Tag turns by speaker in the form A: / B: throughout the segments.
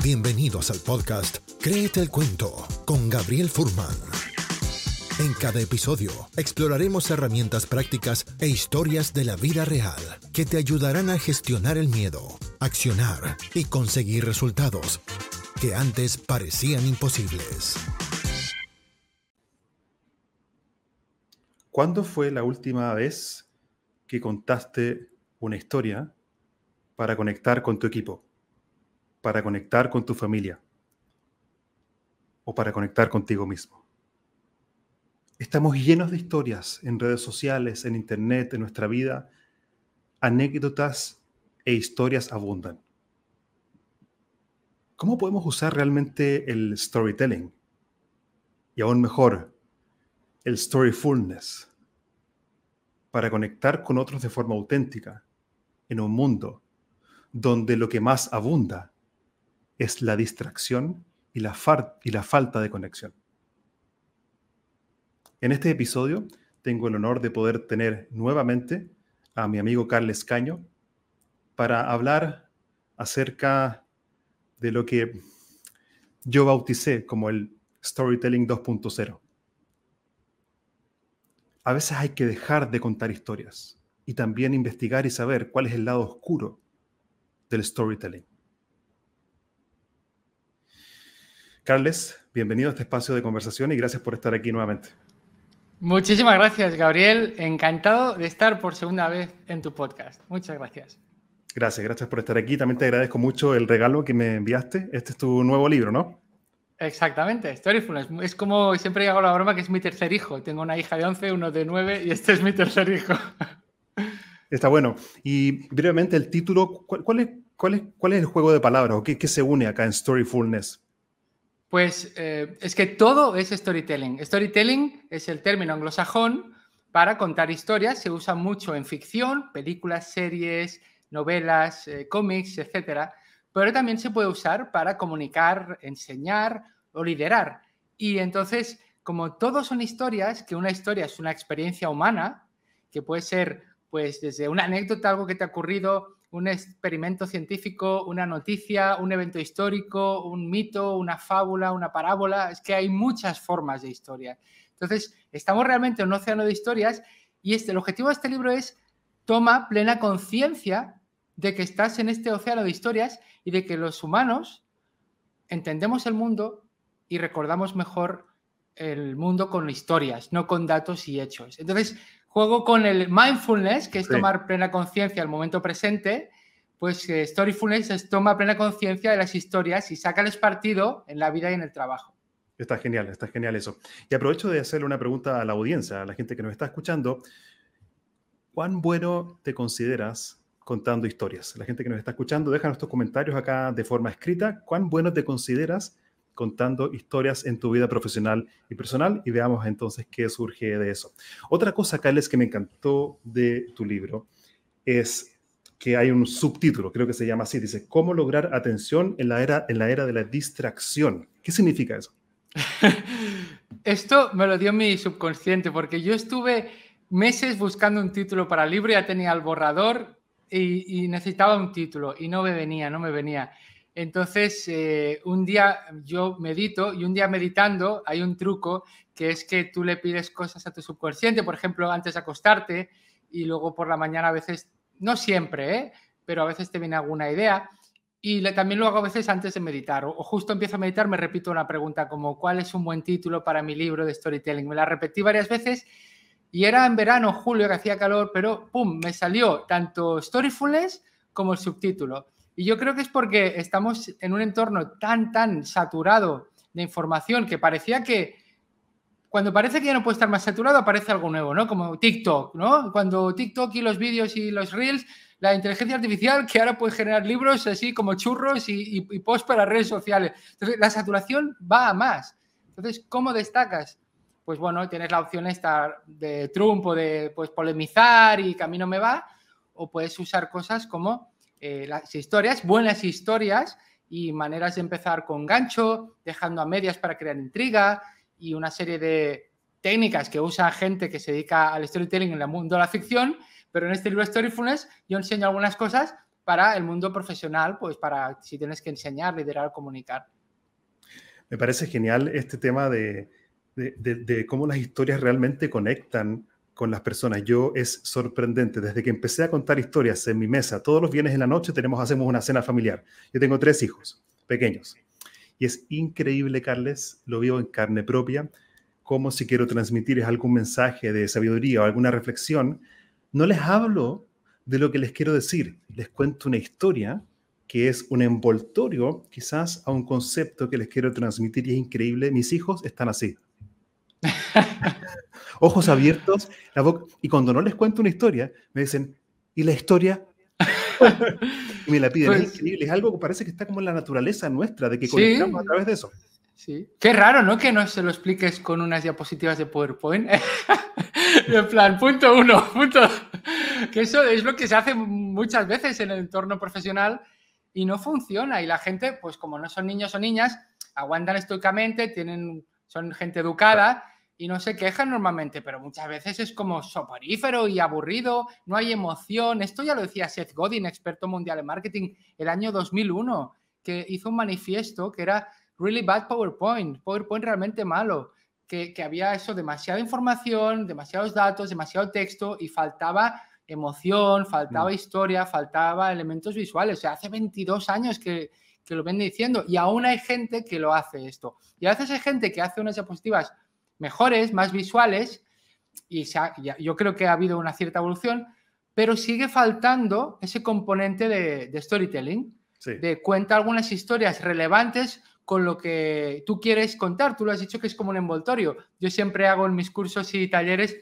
A: Bienvenidos al podcast Créete el Cuento con Gabriel Furman. En cada episodio exploraremos herramientas prácticas e historias de la vida real que te ayudarán a gestionar el miedo, accionar y conseguir resultados que antes parecían imposibles.
B: ¿Cuándo fue la última vez que contaste una historia para conectar con tu equipo, para conectar con tu familia o para conectar contigo mismo? Estamos llenos de historias en redes sociales, en internet, en nuestra vida. Anécdotas e historias abundan. ¿Cómo podemos usar realmente el storytelling? Y aún mejor, el storyfulness para conectar con otros de forma auténtica en un mundo donde lo que más abunda es la distracción y la, falta de conexión. En este episodio tengo el honor de poder tener nuevamente a mi amigo Carles Caño para hablar acerca de lo que yo bauticé como el storytelling 2.0. A veces hay que dejar de contar historias y también investigar y saber cuál es el lado oscuro del storytelling. Carles, bienvenido a este espacio de conversación y gracias por estar aquí nuevamente.
C: Muchísimas gracias, Gabriel. Encantado de estar por segunda vez en tu podcast. Muchas gracias.
B: Gracias, gracias por estar aquí. También te agradezco mucho el regalo que me enviaste. Este es tu nuevo libro, ¿no?
C: Exactamente, Storyfulness. Es como siempre hago la broma que es mi tercer hijo. Tengo una hija de 11, uno de 9 y este es mi tercer hijo.
B: Está bueno. Y brevemente el título, ¿cuál, es, cuál, es, cuál es, el juego de palabras o qué, qué se une acá en Storyfulness?
C: Pues eh, es que todo es storytelling. Storytelling es el término anglosajón para contar historias. Se usa mucho en ficción, películas, series, novelas, eh, cómics, etc. Pero también se puede usar para comunicar, enseñar o liderar. Y entonces, como todos son historias, que una historia es una experiencia humana, que puede ser pues desde una anécdota, algo que te ha ocurrido, un experimento científico, una noticia, un evento histórico, un mito, una fábula, una parábola. Es que hay muchas formas de historia. Entonces, estamos realmente en un océano de historias y este, el objetivo de este libro es toma plena conciencia de que estás en este océano de historias y de que los humanos entendemos el mundo y recordamos mejor el mundo con historias, no con datos y hechos. Entonces, juego con el mindfulness, que es tomar plena conciencia del momento presente, pues eh, storyfulness es tomar plena conciencia de las historias y sácales partido en la vida y en el trabajo.
B: Está genial, está genial eso. Y aprovecho de hacerle una pregunta a la audiencia, a la gente que nos está escuchando. ¿Cuán bueno te consideras contando historias? La gente que nos está escuchando, déjanos tus comentarios acá de forma escrita. ¿Cuán bueno te consideras contando historias en tu vida profesional y personal y veamos entonces qué surge de eso. Otra cosa, Carles, que me encantó de tu libro es que hay un subtítulo, creo que se llama así, dice, ¿cómo lograr atención en la era, en la era de la distracción? ¿Qué significa eso?
C: Esto me lo dio mi subconsciente porque yo estuve meses buscando un título para el libro, ya tenía el borrador y, y necesitaba un título y no me venía, no me venía. Entonces, eh, un día yo medito y un día meditando hay un truco que es que tú le pides cosas a tu subconsciente, por ejemplo, antes de acostarte y luego por la mañana a veces, no siempre, ¿eh? pero a veces te viene alguna idea. Y también lo hago a veces antes de meditar o, justo empiezo a meditar, me repito una pregunta como ¿cuál es un buen título para mi libro de storytelling? Me la repetí varias veces y era en verano, julio, que hacía calor, pero ¡pum! Me salió tanto Storyfulness como el subtítulo. Y yo creo que es porque estamos en un entorno tan, tan saturado de información que parecía que cuando parece que ya no puede estar más saturado, aparece algo nuevo, ¿no? Como TikTok, ¿no? Cuando TikTok y los vídeos y los reels, la inteligencia artificial que ahora puede generar libros así como churros y, y, posts para redes sociales. Entonces, la saturación va a más. Entonces, ¿cómo destacas? Pues bueno, tienes la opción esta de Trump o de pues, polemizar y camino me va, o puedes usar cosas como eh, las historias, buenas historias y maneras de empezar con gancho, dejando a medias para crear intriga y una serie de técnicas que usa gente que se dedica al storytelling en el mundo de la ficción, pero en este libro Storyfulness yo enseño algunas cosas para el mundo profesional, pues para si tienes que enseñar, liderar, comunicar.
B: Me parece genial este tema de, de, cómo las historias realmente conectan con las personas. Yo es sorprendente. Desde que empecé a contar historias en mi mesa, todos los viernes en la noche tenemos, hacemos una cena familiar. Yo tengo tres hijos pequeños. Y es increíble, Carles, lo vivo en carne propia, como si quiero transmitir algún mensaje de sabiduría o alguna reflexión, no les hablo de lo que les quiero decir. Les cuento una historia que es un envoltorio quizás a un concepto que les quiero transmitir y es increíble. Mis hijos están así. Ojos abiertos, la boca. Y cuando no les cuento una historia, me dicen, ¿y la historia? y me la piden. es pues increíble. Es algo que parece que está como en la naturaleza nuestra, de que conectamos a través de eso.
C: Sí. Qué raro, ¿no? Que no se lo expliques con unas diapositivas de PowerPoint. en plan, punto uno, punto. Que eso es lo que se hace muchas veces en el entorno profesional y no funciona. Y la gente, pues como no son niños o niñas, aguantan estoicamente, tienen, son gente educada y no se quejan normalmente, pero muchas veces es como soporífero y aburrido, no hay emoción. Esto ya lo decía Seth Godin, experto mundial en marketing, el año 2001, que hizo un manifiesto que era really bad PowerPoint, PowerPoint realmente malo, que, había eso, demasiada información, demasiados datos, demasiado texto y faltaba emoción, faltaba mm. historia, faltaba elementos visuales. O sea, hace 22 años que, lo ven diciendo y aún hay gente que lo hace esto. Y a veces hay gente que hace unas diapositivas mejores, más visuales, y yo creo que ha habido una cierta evolución, pero sigue faltando ese componente de, storytelling, de cuenta algunas historias relevantes con lo que tú quieres contar. Tú lo has dicho que es como un envoltorio. Yo siempre hago en mis cursos y talleres,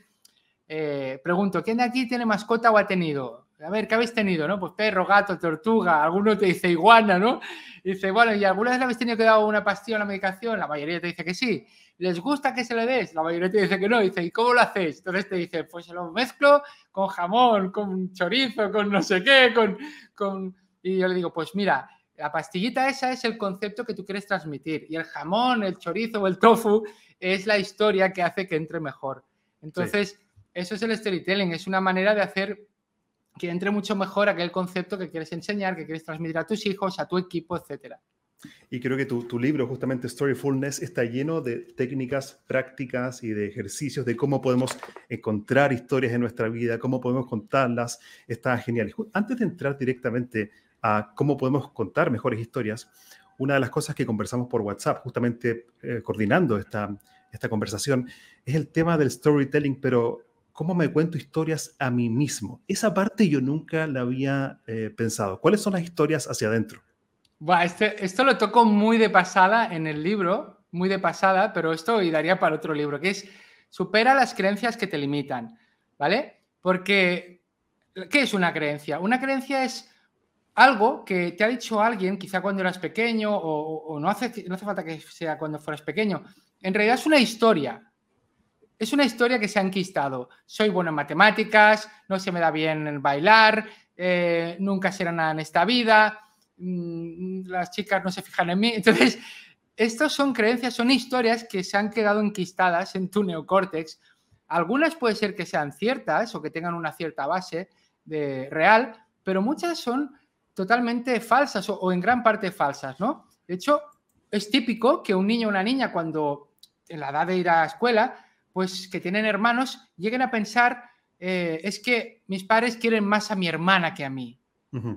C: eh, pregunto, ¿quién de aquí tiene mascota o ha tenido? A ver, ¿qué habéis tenido? ¿no? Pues perro, gato, tortuga, alguno te dice iguana, ¿no? dice, bueno, ¿y alguna vez le habéis tenido que dar una pastilla o una medicación? La mayoría te dice que sí. ¿Les gusta que se le des? La mayoría te dice que no. Dice, ¿y cómo lo hacéis? Entonces te dice, pues se lo mezclo con jamón, con chorizo, con no sé qué, con... con... Y yo le digo, pues mira, la pastillita esa es el concepto que tú quieres transmitir y el jamón, el chorizo o el tofu es la historia que hace que entre mejor. Entonces, eso es el storytelling, es una manera de hacer que entre mucho mejor aquel concepto que quieres enseñar, que quieres transmitir a tus hijos, a tu equipo, etcétera.
B: Y creo que tu, tu, libro, justamente Storyfulness, está lleno de técnicas prácticas y de ejercicios de cómo podemos encontrar historias en nuestra vida, cómo podemos contarlas. Está genial. Antes de entrar directamente a cómo podemos contar mejores historias, una de las cosas que conversamos por WhatsApp, justamente eh, coordinando esta, esta conversación, es el tema del storytelling, pero cómo me cuento historias a mí mismo. Esa parte yo nunca la había eh, pensado. ¿Cuáles son las historias hacia adentro?
C: este, esto lo toco muy de pasada en el libro, muy de pasada, pero esto y daría para otro libro, que es supera las creencias que te limitan, ¿vale? Porque, ¿qué es una creencia? Una creencia es algo que te ha dicho alguien, quizá cuando eras pequeño, o, no, hace, no hace falta que sea cuando fueras pequeño, en realidad es una historia. Es una historia que se ha enquistado. Soy bueno en matemáticas, no se me da bien bailar, eh, nunca será nada en esta vida, mm, las chicas no se fijan en mí. Entonces, estas son creencias, son historias que se han quedado enquistadas en tu neocórtex. Algunas puede ser que sean ciertas o que tengan una cierta base de real, pero muchas son totalmente falsas o, en gran parte falsas, ¿no? De hecho, es típico que un niño o una niña cuando en la edad de ir a la escuela, pues que tienen hermanos, lleguen a pensar, eh, es que mis padres quieren más a mi hermana que a mí.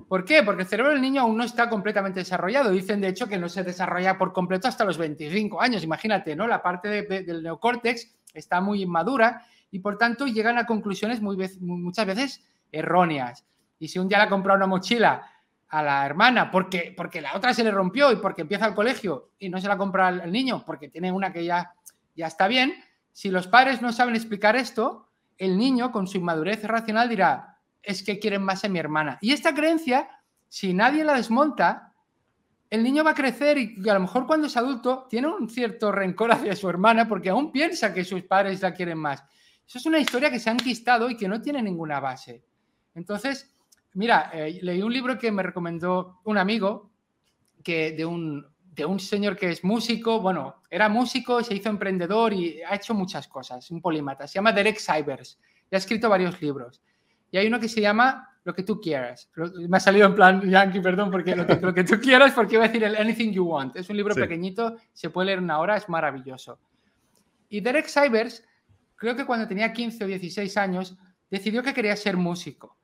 C: ¿Por qué? Porque el cerebro del niño aún no está completamente desarrollado. Dicen, de hecho, que no se desarrolla por completo hasta los 25 años. Imagínate, ¿no? La parte del neocórtex está muy inmadura y, por tanto, llegan a conclusiones muy, muchas veces erróneas. Y si un día le ha comprado una mochila a la hermana porque, porque la otra se le rompió y porque empieza el colegio y no se la compra al, niño porque tiene una que ya, ya está bien, si los padres no saben explicar esto, el niño con su inmadurez racional dirá, es que quieren más a mi hermana. Y esta creencia, si nadie la desmonta, el niño va a crecer y a lo mejor cuando es adulto tiene un cierto rencor hacia su hermana porque aún piensa que sus padres la quieren más. Eso es una historia que se ha enquistado y que no tiene ninguna base. Entonces, Mira, eh, leí un libro que me recomendó un amigo que de un, de un señor que es músico, bueno, era músico, se hizo emprendedor y ha hecho muchas cosas, un polímata. Se llama Derek Sivers y ha escrito varios libros. Y hay uno que se llama lo que tú quieras. Me ha salido en plan yankee, perdón, porque lo que, tú quieras, porque iba a decir el Anything You Want. Es un libro pequeñito, se puede leer una hora, es maravilloso. Y Derek Sivers, creo que cuando tenía 15 o 16 años, decidió que quería ser músico.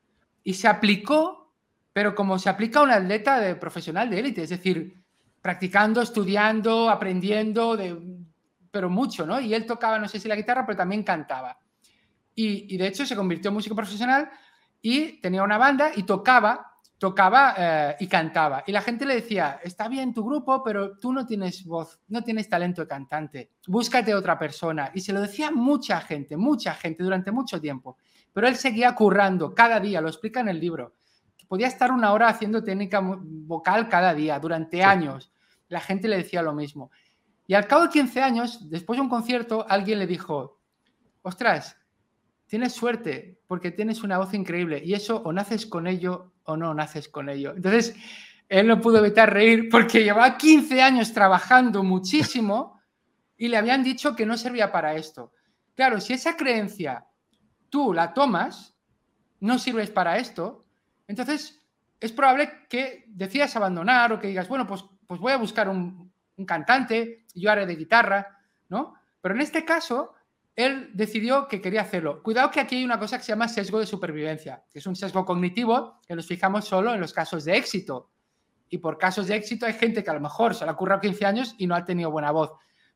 C: Y se aplicó, pero como se aplica a un atleta de, profesional de élite, es decir, practicando, estudiando, aprendiendo, de, pero mucho, ¿no? Y él tocaba, no sé si la guitarra, pero también cantaba. Y, y de hecho se convirtió en músico profesional y tenía una banda y tocaba, tocaba eh, y cantaba. Y la gente le decía, está bien tu grupo, pero tú no tienes voz, no tienes talento de cantante, búscate otra persona. Y se lo decía mucha gente, mucha gente durante mucho tiempo. Pero él seguía currando cada día, lo explica en el libro. Podía estar una hora haciendo técnica vocal cada día, durante años. La gente le decía lo mismo. Y al cabo de 15 años, después de un concierto, alguien le dijo, ostras, tienes suerte porque tienes una voz increíble y eso o naces con ello o no naces con ello. Entonces, él no pudo evitar reír porque llevaba 15 años trabajando muchísimo y le habían dicho que no servía para esto. Claro, si esa creencia tú la tomas, no sirves para esto, entonces es probable que decidas abandonar o que digas, bueno, pues, pues voy a buscar un, un cantante, yo haré de guitarra, ¿no? Pero en este caso, él decidió que quería hacerlo. Cuidado que aquí hay una cosa que se llama sesgo de supervivencia, que es un sesgo cognitivo que nos fijamos solo en los casos de éxito. Y por casos de éxito hay gente que a lo mejor se le ha currado 15 años y no ha tenido buena voz.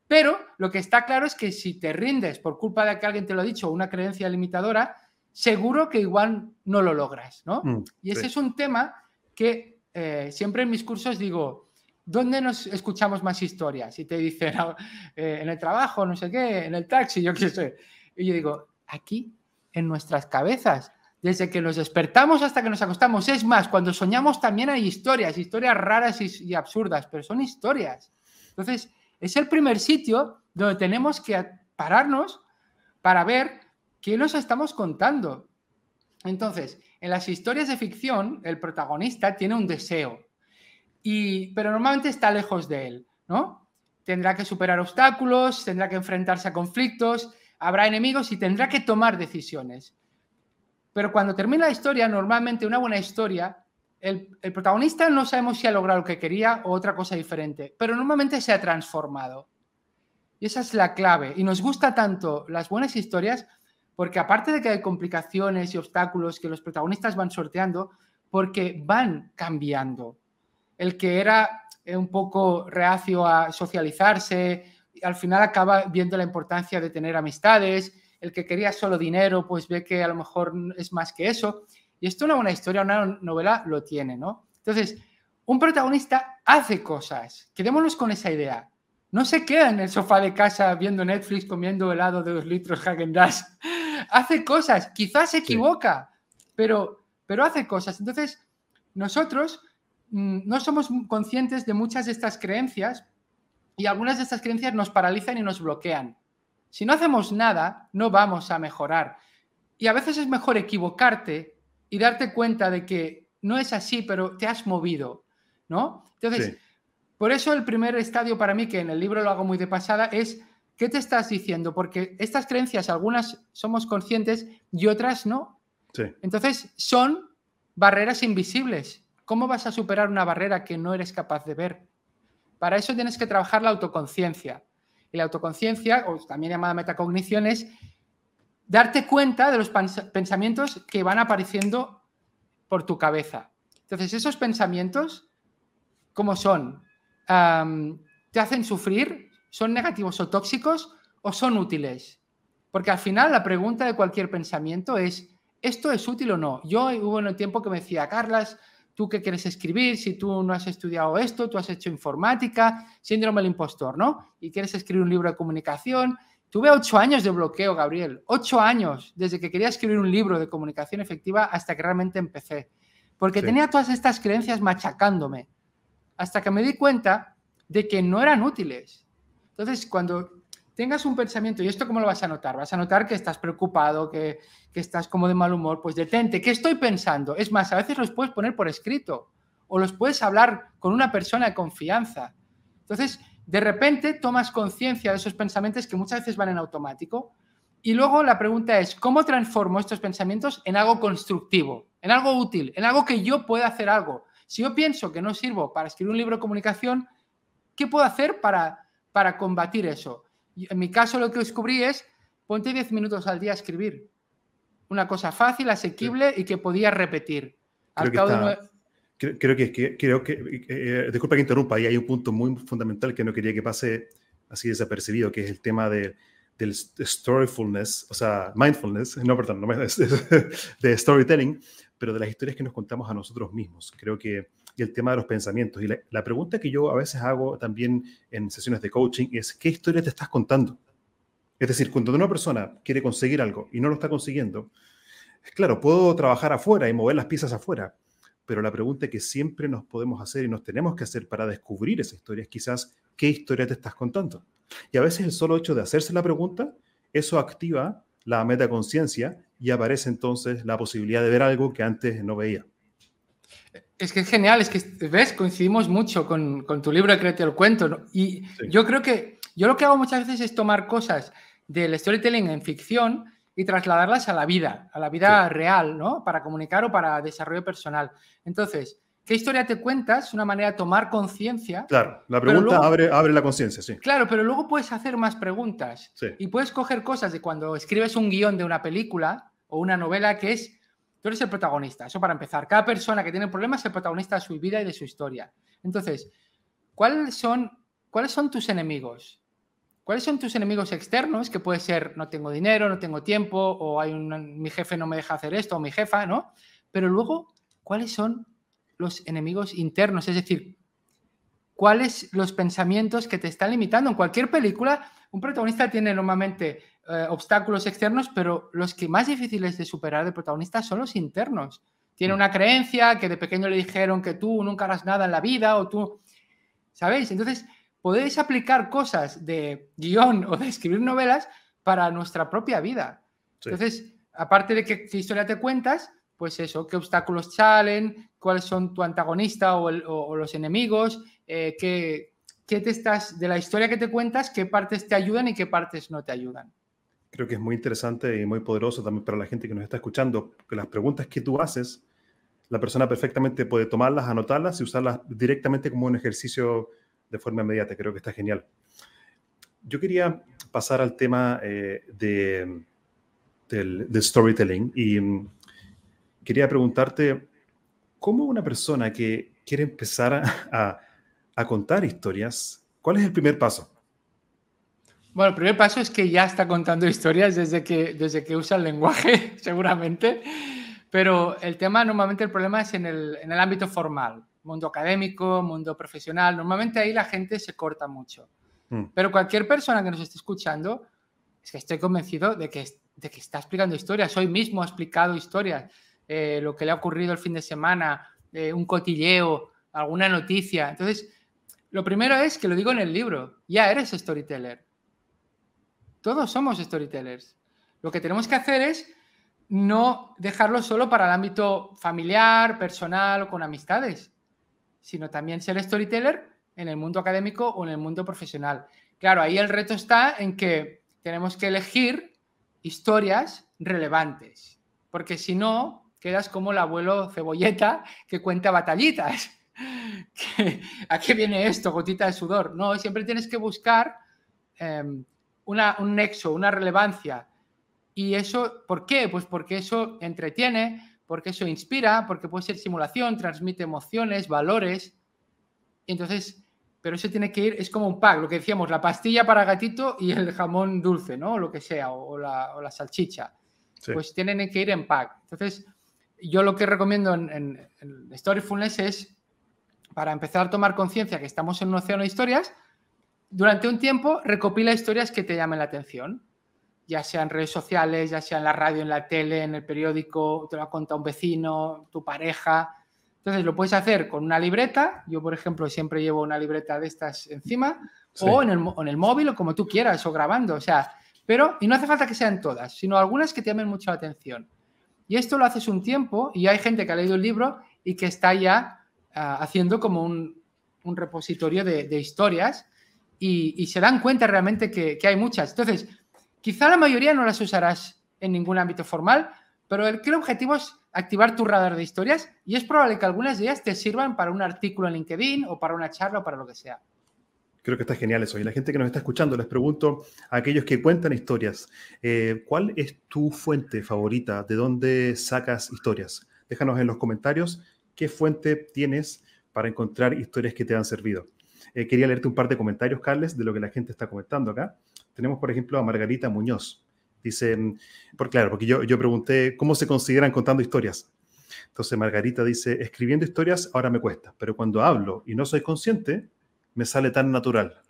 C: Pero lo que está claro es que si te rindes por culpa de que alguien te lo ha dicho o una creencia limitadora, seguro que igual no lo logras, ¿no? Mm, y ese es un tema que eh, siempre en mis cursos digo, ¿dónde nos escuchamos más historias? Y te dicen, eh, en el trabajo, no sé qué, en el taxi, yo qué sé. Y yo digo, aquí, en nuestras cabezas, desde que nos despertamos hasta que nos acostamos. Es más, cuando soñamos también hay historias, historias raras y, absurdas, pero son historias. Entonces, es el primer sitio donde tenemos que pararnos para ver qué nos estamos contando. Entonces, en las historias de ficción, el protagonista tiene un deseo, pero normalmente está lejos de él, ¿no? Tendrá que superar obstáculos, tendrá que enfrentarse a conflictos, habrá enemigos y tendrá que tomar decisiones. Pero cuando termina la historia, normalmente una buena historia, el, el, protagonista no sabemos si ha logrado lo que quería o otra cosa diferente, pero normalmente se ha transformado. Y esa es la clave. Y nos gusta tanto las buenas historias porque aparte de que hay complicaciones y obstáculos que los protagonistas van sorteando, porque van cambiando el que era eh, un poco reacio a socializarse, al final acaba viendo la importancia de tener amistades, el que quería solo dinero, pues ve que a lo mejor es más que eso. Y esto una buena historia, una novela lo tiene, ¿no? Entonces, un protagonista hace cosas, quedémonos con esa idea. No se queda en el sofá de casa viendo Netflix, comiendo helado de dos litros Hagen Dazs. hace cosas, quizás se equivoca, pero, pero hace cosas. Entonces, nosotros no somos conscientes de muchas de estas creencias y algunas de estas creencias nos paralizan y nos bloquean. Si no hacemos nada, no vamos a mejorar. Y a veces es mejor equivocarte y darte cuenta de que no es así, pero te has movido, ¿no? Entonces, por eso el primer estadio para mí, que en el libro lo hago muy de pasada, es ¿qué te estás diciendo? Porque estas creencias, algunas somos conscientes y otras no. Entonces, son barreras invisibles ¿Cómo vas a superar una barrera que no eres capaz de ver? Para eso tienes que trabajar la autoconciencia. Y la autoconciencia, o también llamada metacognición, es darte cuenta de los pensamientos que van apareciendo por tu cabeza. Entonces, esos pensamientos, ¿cómo son? ¿Te hacen sufrir? ¿Son negativos o tóxicos? ¿O son útiles? Porque al final la pregunta de cualquier pensamiento es, ¿esto es útil o no? Yo hubo en el tiempo que me decía, Carlas, tú qué quieres escribir, si tú no has estudiado esto, tú has hecho informática, síndrome del impostor, ¿no? Y quieres escribir un libro de comunicación. Tuve ocho años de bloqueo, Gabriel, ocho años, desde que quería escribir un libro de comunicación efectiva hasta que realmente empecé. Porque tenía todas estas creencias machacándome, hasta que me di cuenta de que no eran útiles. Entonces, cuando tengas un pensamiento, ¿y esto cómo lo vas a notar? Vas a notar que estás preocupado, que, estás como de mal humor, pues detente, ¿qué estoy pensando? Es más, a veces los puedes poner por escrito o los puedes hablar con una persona de confianza. Entonces, de repente tomas conciencia de esos pensamientos que muchas veces van en automático y luego la pregunta es, ¿cómo transformo estos pensamientos en algo constructivo? en algo útil, en algo que yo pueda hacer algo. Si yo pienso que no sirvo para escribir un libro de comunicación, ¿qué puedo hacer para, para combatir eso? En mi caso lo que descubrí es, ponte 10 minutos al día a escribir. Una cosa fácil, asequible y que podía repetir.
B: Creo que, creo que, eh, eh, disculpa que interrumpa, ahí hay un punto muy fundamental que no quería que pase así desapercibido, que es el tema de, del storyfulness, o sea, mindfulness, no, perdón, no, de storytelling, pero de las historias que nos contamos a nosotros mismos. Creo que y el tema de los pensamientos. Y la, pregunta que yo a veces hago también en sesiones de coaching es, ¿qué historia te estás contando? Es decir, cuando una persona quiere conseguir algo y no lo está consiguiendo, claro, puedo trabajar afuera y mover las piezas afuera, pero la pregunta que siempre nos podemos hacer y nos tenemos que hacer para descubrir esa historia es quizás, ¿qué historia te estás contando? Y a veces el solo hecho de hacerse la pregunta, eso activa la metaconciencia y aparece entonces la posibilidad de ver algo que antes no veía.
C: Es que es genial, es que, ¿ves? Coincidimos mucho con, tu libro Créete el Cuento. Y yo creo que yo lo que hago muchas veces es tomar cosas del storytelling en ficción y trasladarlas a la vida, a la vida real, ¿no? Para comunicar o para desarrollo personal. Entonces, ¿qué historia te cuentas? Una manera de tomar conciencia.
B: Claro, la pregunta abre, abre la conciencia, sí.
C: Claro, pero luego puedes hacer más preguntas. Y puedes coger cosas de cuando escribes un guion de una película o una novela que es Tú eres el protagonista, eso para empezar. Cada persona que tiene problemas es el protagonista de su vida y de su historia. Entonces, ¿cuáles son, ¿cuáles son tus enemigos? ¿Cuáles son tus enemigos externos? Que puede ser no tengo dinero, no tengo tiempo, o hay un, mi jefe no me deja hacer esto, o mi jefa, ¿no? Pero luego, ¿cuáles son los enemigos internos? Es decir, ¿cuáles los pensamientos que te están limitando? En cualquier película, un protagonista tiene normalmente eh, obstáculos externos, pero los que más difíciles de superar de protagonista son los internos. Tiene mm. una creencia que de pequeño le dijeron que tú nunca harás nada en la vida o tú, ¿sabéis? Entonces, podéis aplicar cosas de guion o de escribir novelas para nuestra propia vida. Entonces, aparte de qué, historia te cuentas, pues eso, qué obstáculos salen, cuáles son tu antagonista o, los enemigos, eh, qué, qué te estás, de la historia que te cuentas, qué partes te ayudan y qué partes no te ayudan
B: creo que es muy interesante y muy poderoso también para la gente que nos está escuchando, que las preguntas que tú haces, la persona perfectamente puede tomarlas, anotarlas y usarlas directamente como un ejercicio de forma inmediata. Creo que está genial. Yo quería pasar al tema eh, de, del, storytelling y mm, quería preguntarte, ¿cómo una persona que quiere empezar a, a contar historias, cuál es el primer paso?
C: Bueno, el primer paso es que ya está contando historias desde que, desde que usa el lenguaje, seguramente. Pero el tema, normalmente el problema es en el, en el ámbito formal, mundo académico, mundo profesional. Normalmente ahí la gente se corta mucho. Mm. Pero cualquier persona que nos esté escuchando, es que estoy convencido de que, de que está explicando historias. Hoy mismo ha explicado historias. Eh, lo que le ha ocurrido el fin de semana, eh, un cotilleo, alguna noticia. Entonces, lo primero es que lo digo en el libro, ya eres storyteller. Todos somos storytellers. Lo que tenemos que hacer es no dejarlo solo para el ámbito familiar, personal o con amistades, sino también ser storyteller en el mundo académico o en el mundo profesional. Claro, ahí el reto está en que tenemos que elegir historias relevantes, porque si no, quedas como el abuelo cebolleta que cuenta batallitas. ¿A qué viene esto? Gotita de sudor. No, siempre tienes que buscar em, un nexo, una relevancia. ¿Y eso por qué? Pues porque eso entretiene, porque eso inspira, porque puede ser simulación, transmite emociones, valores. Entonces, pero eso tiene que ir, es como un pack, lo que decíamos, la pastilla para gatito y el jamón dulce, ¿no? lo que sea, o, la, salchicha. Pues tienen que ir en pack. Entonces, yo lo que recomiendo en, en, en Storyfulness es, para empezar a tomar conciencia que estamos en un océano de historias, durante un tiempo recopila historias que te llamen la atención, ya sea en redes sociales, ya sea en la radio, en la tele, en el periódico, te lo ha contado un vecino, tu pareja. Entonces lo puedes hacer con una libreta, yo por ejemplo siempre llevo una libreta de estas encima, o en el, en el móvil o como tú quieras, o grabando, o sea, pero, y no hace falta que sean todas, sino algunas que te llamen mucho la atención. Y esto lo haces un tiempo y hay gente que ha leído el libro y que está ya ah, haciendo como un, un repositorio de, de historias y, se dan cuenta realmente que, hay muchas. Entonces, quizá la mayoría no las usarás en ningún ámbito formal, pero el, objetivo es activar tu radar de historias y es probable que algunas de ellas te sirvan para un artículo en LinkedIn o para una charla o para lo que sea.
B: Creo que está genial eso. Y la gente que nos está escuchando, les pregunto a aquellos que cuentan historias, eh, ¿cuál es tu fuente favorita? ¿De dónde sacas historias? Déjanos en los comentarios qué fuente tienes para encontrar historias que te han servido. Eh, quería leerte un par de comentarios, Carles, de lo que la gente está comentando acá. Tenemos, por ejemplo, a Margarita Muñoz. Dice, por, claro, porque yo, yo pregunté cómo se consideran contando historias. Entonces Margarita dice, escribiendo historias ahora me cuesta, pero cuando hablo y no soy consciente, me sale tan natural.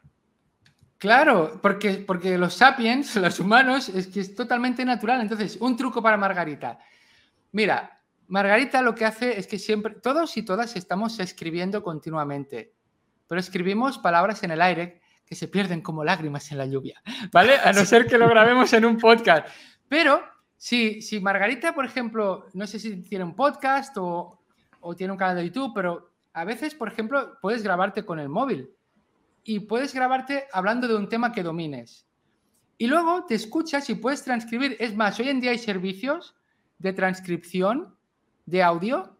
C: Claro, porque, porque los sapiens, los humanos, es que es totalmente natural. Entonces, un truco para Margarita. Mira, Margarita lo que hace es que siempre, todos y todas estamos escribiendo continuamente, pero escribimos palabras en el aire que se pierden como lágrimas en la lluvia, ¿vale? A no ser que lo grabemos en un podcast. Pero si, si Margarita, por ejemplo, no sé si tiene un podcast o, o tiene un canal de YouTube, pero a veces, por ejemplo, puedes grabarte con el móvil y puedes grabarte hablando de un tema que domines. Y luego te escuchas y puedes transcribir. Es más, hoy en día hay servicios de transcripción de audio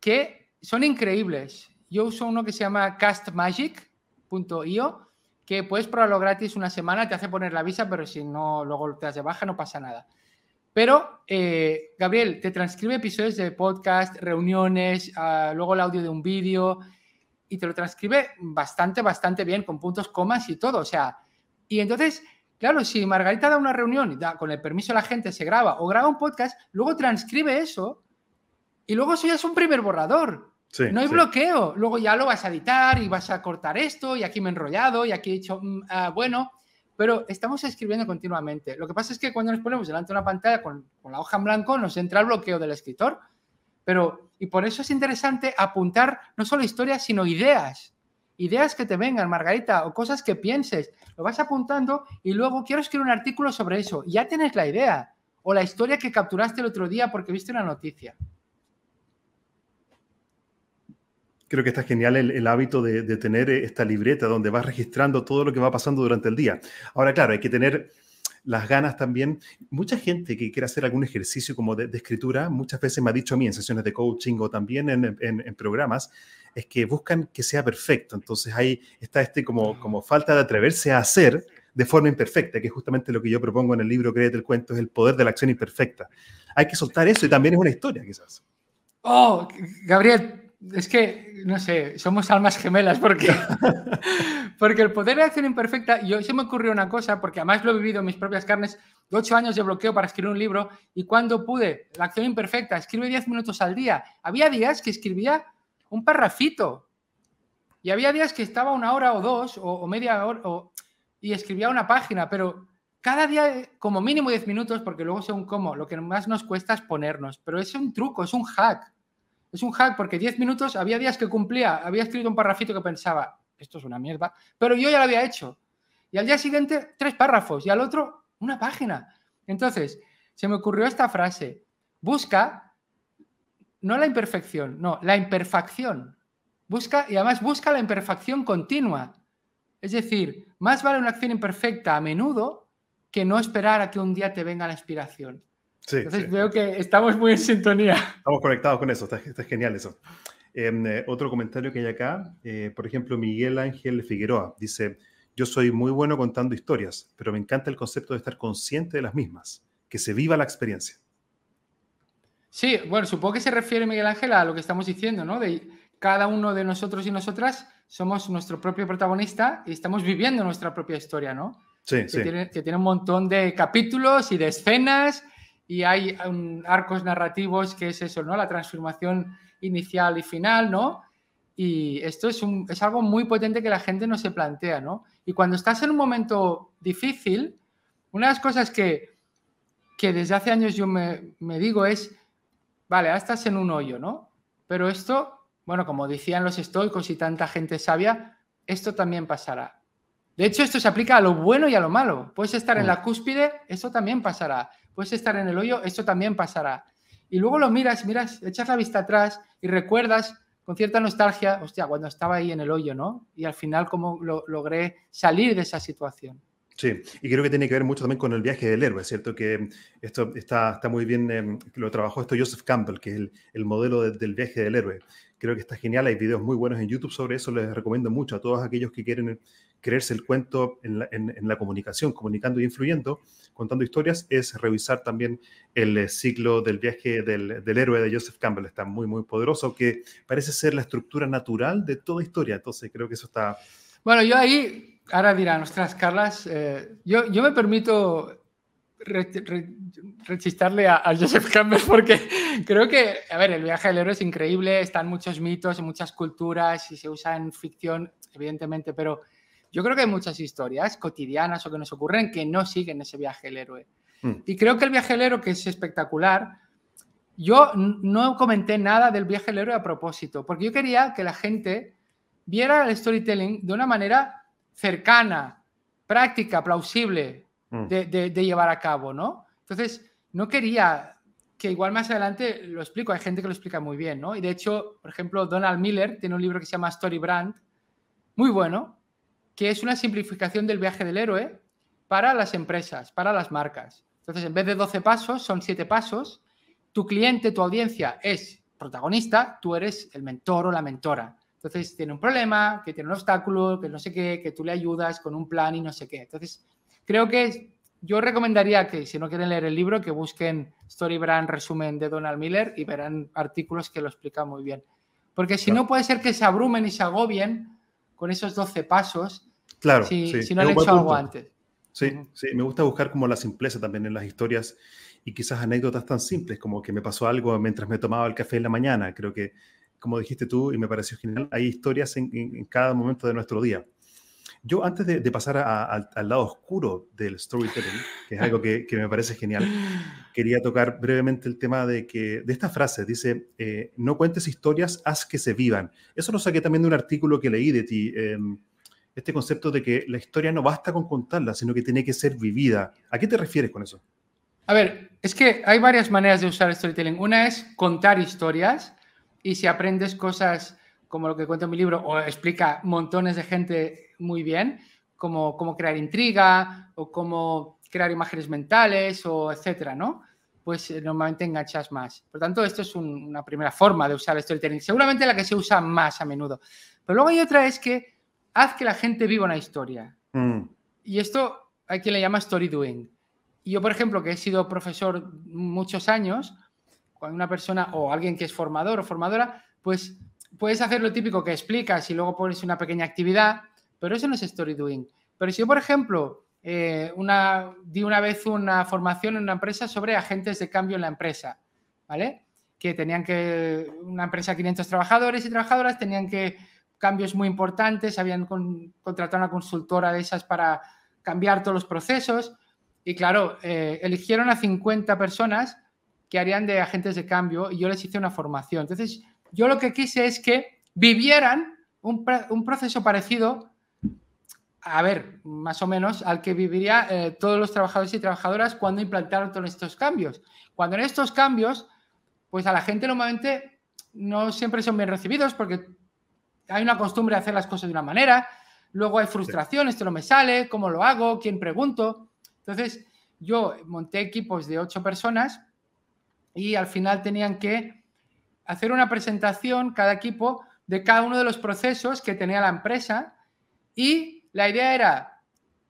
C: que son increíbles. Yo uso uno que se llama castmagic.io, que puedes probarlo gratis una semana, te hace poner la visa, pero si no, luego te das de baja, no pasa nada. Pero, eh, Gabriel, te transcribe episodios de podcast, reuniones, ah, luego el audio de un vídeo y te lo transcribe bastante, bastante bien, con puntos, comas y todo. O sea, y entonces, claro, si Margarita da una reunión y da, con el permiso de la gente se graba o graba un podcast, luego transcribe eso y luego eso ya es un primer borrador. No hay bloqueo. Luego ya lo vas a editar y vas a cortar esto y aquí me he enrollado y aquí he dicho, mm, ah, bueno, pero estamos escribiendo continuamente. Lo que pasa es que cuando nos ponemos delante de una pantalla con, la hoja en blanco nos entra el bloqueo del escritor. Pero, y por eso es interesante apuntar no solo historias, sino ideas. Ideas que te vengan, Margarita, o cosas que pienses. Lo vas apuntando y luego quiero escribir un artículo sobre eso. Ya tienes la idea. O la historia que capturaste el otro día porque viste una noticia.
B: Creo que está genial el, hábito de, tener esta libreta donde vas registrando todo lo que va pasando durante el día. Ahora, claro, hay que tener las ganas también. Mucha gente que quiere hacer algún ejercicio como de, escritura, muchas veces me ha dicho a mí en sesiones de coaching o también en, programas, es que buscan que sea perfecto. Entonces ahí está este como, como falta de atreverse a hacer de forma imperfecta, que es justamente lo que yo propongo en el libro Créete el cuento, es el poder de la acción imperfecta. Hay que soltar eso y también es una historia quizás.
C: Oh, Gabriel, es que, no sé, somos almas gemelas porque, porque el poder de acción imperfecta, yo se me ocurrió una cosa, porque además lo he vivido en mis propias carnes, ocho años de bloqueo para escribir un libro y cuando pude, la acción imperfecta, escribe diez minutos al día. Había días que escribía un parrafito y había días que estaba una hora o dos o, media hora y escribía una página, pero cada día como mínimo diez minutos, porque luego según cómo, lo que más nos cuesta es ponernos, pero es un truco, es un hack es un hack porque 10 minutos, había días que cumplía, había escrito un parrafito que pensaba, esto es una mierda, pero yo ya lo había hecho. Y al día siguiente, tres párrafos y al otro, una página. Entonces, se me ocurrió esta frase, busca, no la imperfección, no, la imperfección. Busca, y además busca la imperfección continua. Es decir, más vale una acción imperfecta a menudo que no esperar a que un día te venga la inspiración. Entonces veo que estamos muy en sintonía.
B: Estamos conectados con eso, está, genial eso. Em, eh, otro comentario que hay acá, eh, por ejemplo, Miguel Ángel Figueroa dice, yo soy muy bueno contando historias, pero me encanta el concepto de estar consciente de las mismas, que se viva la experiencia.
C: Sí, bueno, supongo que se refiere Miguel Ángel a lo que estamos diciendo, ¿no? De cada uno de nosotros y nosotras somos nuestro propio protagonista y estamos viviendo nuestra propia historia, ¿no?
B: Sí,
C: que
B: sí.
C: Tiene, que tiene un montón de capítulos y de escenas y hay arcos narrativos que es eso, ¿no? La transformación inicial y final, ¿no? Y esto es, un, es algo muy potente que la gente no se plantea, ¿no? Y cuando estás en un momento difícil, una de las cosas que, que desde hace años yo me, me digo es, vale, ahora estás en un hoyo, ¿no? Pero esto, bueno, como decían los estoicos y tanta gente sabia, esto también pasará. De hecho, esto se aplica a lo bueno y a lo malo. Puedes estar en la mm. cúspide, esto también pasará puedes estar en el hoyo, esto también pasará. Y luego lo miras, miras, echas la vista atrás y recuerdas con cierta nostalgia, hostia, cuando estaba ahí en el hoyo, ¿no? Y al final cómo lo, logré salir de esa situación.
B: Sí, y creo que tiene que ver mucho también con el viaje del héroe, ¿cierto? Que esto está, está muy bien, eh, lo trabajó esto Joseph Campbell, que es el, el modelo del viaje del héroe. Creo que está genial, hay videos muy buenos en YouTube sobre eso, les recomiendo mucho a todos aquellos que quieren creerse el cuento en la, en, la comunicación, comunicando y influyendo, contando historias, es revisar también el eh, ciclo del viaje del, del, héroe de Joseph Campbell. Está muy, muy poderoso, que parece ser la estructura natural de toda historia. Entonces, creo que eso está...
C: Bueno, yo ahí ahora dirán, ostras, Carlas, eh, yo, yo me permito rechistarle a, Joseph Campbell porque creo que, a ver, el viaje del héroe es increíble, están muchos mitos en muchas culturas y se usa en ficción, evidentemente, pero yo creo que hay muchas historias cotidianas o que nos ocurren que no siguen ese viaje del héroe. Mm. Y creo que el viaje del héroe, que es espectacular, yo no comenté nada del viaje del héroe a propósito, porque yo quería que la gente viera el storytelling de una manera cercana, práctica, plausible mm. de, llevar a cabo, ¿no? Entonces, no quería que igual más adelante lo explico, hay gente que lo explica muy bien, ¿no? Y de hecho, por ejemplo, Donald Miller tiene un libro que se llama Story Brand, muy bueno, que es una simplificación del viaje del héroe para las empresas, para las marcas. Entonces, en vez de 12 pasos, son 7 pasos. Tu cliente, tu audiencia es protagonista, tú eres el mentor o la mentora. Entonces tiene un problema, que tiene un obstáculo, que no sé qué, que tú le ayudas con un plan y no sé qué. Entonces, creo que yo recomendaría que si no quieren leer el libro, que busquen Storybrand resumen de Donald Miller y verán artículos que lo explican muy bien. Porque si no, puede ser que se abrumen y se agobien con esos 12 pasos
B: claro,
C: si, si no han hecho algo antes.
B: Sí, sí, me gusta buscar como la simpleza también en las historias y quizás anécdotas tan simples como que me pasó algo mientras me tomaba el café en la mañana. Creo que como dijiste tú, y me pareció genial, hay historias en, cada momento de nuestro día. Yo antes de, pasar al lado oscuro del storytelling, que es algo que, me parece genial, quería tocar brevemente el tema de, que, de esta frase. Dice, eh, no cuentes historias, haz que se vivan. Eso lo saqué también de un artículo que leí de ti. Em, este concepto de que la historia no basta con contarla, sino que tiene que ser vivida. ¿A qué te refieres con eso?
C: A ver, es que hay varias maneras de usar storytelling. Una es contar historias y si aprendes cosas como lo que cuento en mi libro o explica montones de gente muy bien, como cómo crear intriga o cómo crear imágenes mentales o etcétera, ¿no? Pues eh, normalmente enganchas más. Por tanto, esto es una primera forma de usar el storytelling, seguramente la que se usa más a menudo. Pero luego hay otra es que haz que la gente viva una historia. Mm. Y esto hay quien le llama story doing. Y yo, por ejemplo, que he sido profesor muchos años, cuando una persona o alguien que es formador o formadora, pues puedes hacer lo típico que explicas y luego pones una pequeña actividad, pero eso no es story doing. Pero si yo, por ejemplo, eh, una, di una vez una formación en una empresa sobre agentes de cambio en la empresa, ¿vale? Que tenían que, una empresa de 500 trabajadores y trabajadoras tenían que, cambios muy importantes, habían contratado una consultora de esas para cambiar todos los procesos y claro, eh, eligieron a 50 personas que harían de agentes de cambio y yo les hice una formación. Entonces, yo lo que quise es que vivieran un, proceso parecido, a ver, más o menos, al que viviría eh, todos los trabajadores y trabajadoras cuando implantaron todos estos cambios. Cuando en estos cambios, pues a la gente normalmente no siempre son bien recibidos porque hay una costumbre de hacer las cosas de una manera, luego hay frustración, esto no me sale, cómo lo hago, quién pregunto. Entonces, yo monté equipos de ocho personas y al final tenían que hacer una presentación cada equipo de cada uno de los procesos que tenía la empresa y la idea era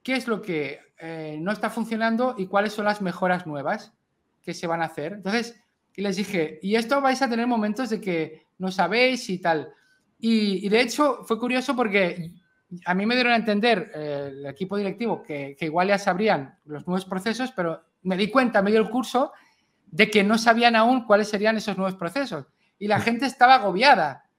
C: qué es lo que eh, no está funcionando y cuáles son las mejoras nuevas que se van a hacer. Entonces, y les dije, y esto vais a tener momentos de que no sabéis y tal. Y, de hecho fue curioso porque a mí me dieron a entender eh, el equipo directivo que, que, igual ya sabrían los nuevos procesos, pero me di cuenta medio del curso de que no sabían aún cuáles serían esos nuevos procesos. Y la gente estaba agobiada.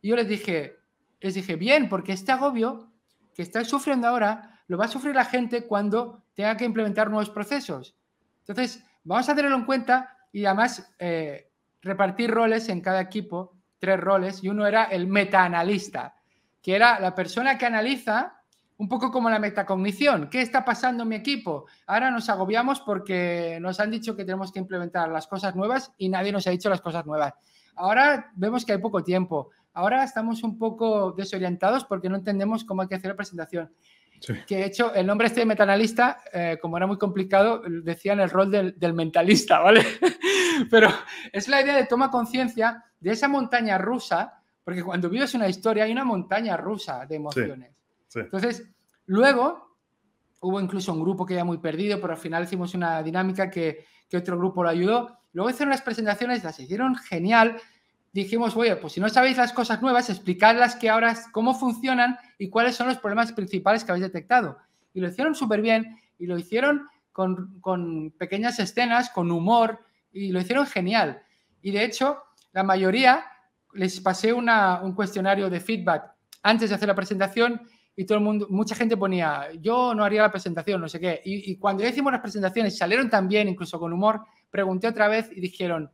C: Y yo les dije, les dije, bien, porque este agobio que estáis sufriendo ahora, lo va a sufrir la gente cuando tenga que implementar nuevos procesos. Entonces, vamos a tenerlo en cuenta y además eh, repartir roles en cada equipo, tres roles, y uno era el metaanalista, que era la persona que analiza un poco como la metacognición. ¿Qué está pasando en mi equipo? Ahora nos agobiamos porque nos han dicho que tenemos que implementar las cosas nuevas y nadie nos ha dicho las cosas nuevas. Ahora vemos que hay poco tiempo. Ahora estamos un poco desorientados porque no entendemos cómo hay que hacer la presentación. Que de hecho, el nombre este de metanalista, eh, como era muy complicado, decían el rol del, del mentalista, ¿vale? Pero es la idea de toma conciencia de esa montaña rusa, porque cuando vives una historia hay una montaña rusa de emociones. Entonces, luego hubo incluso un grupo que ya muy perdido, pero al final hicimos una dinámica que, que otro grupo lo ayudó. Luego hicieron las presentaciones, las hicieron genial. Dijimos, oye, pues si no sabéis las cosas nuevas, explicadlas que ahora cómo funcionan y cuáles son los problemas principales que habéis detectado. Y lo hicieron súper bien y lo hicieron con, pequeñas escenas, con humor y lo hicieron genial. Y de hecho, la mayoría les pasé un cuestionario de feedback antes de hacer la presentación y todo el mundo, mucha gente ponía, yo no haría la presentación, no sé qué. Y, cuando ya hicimos las presentaciones, salieron también, incluso con humor, pregunté otra vez y dijeron,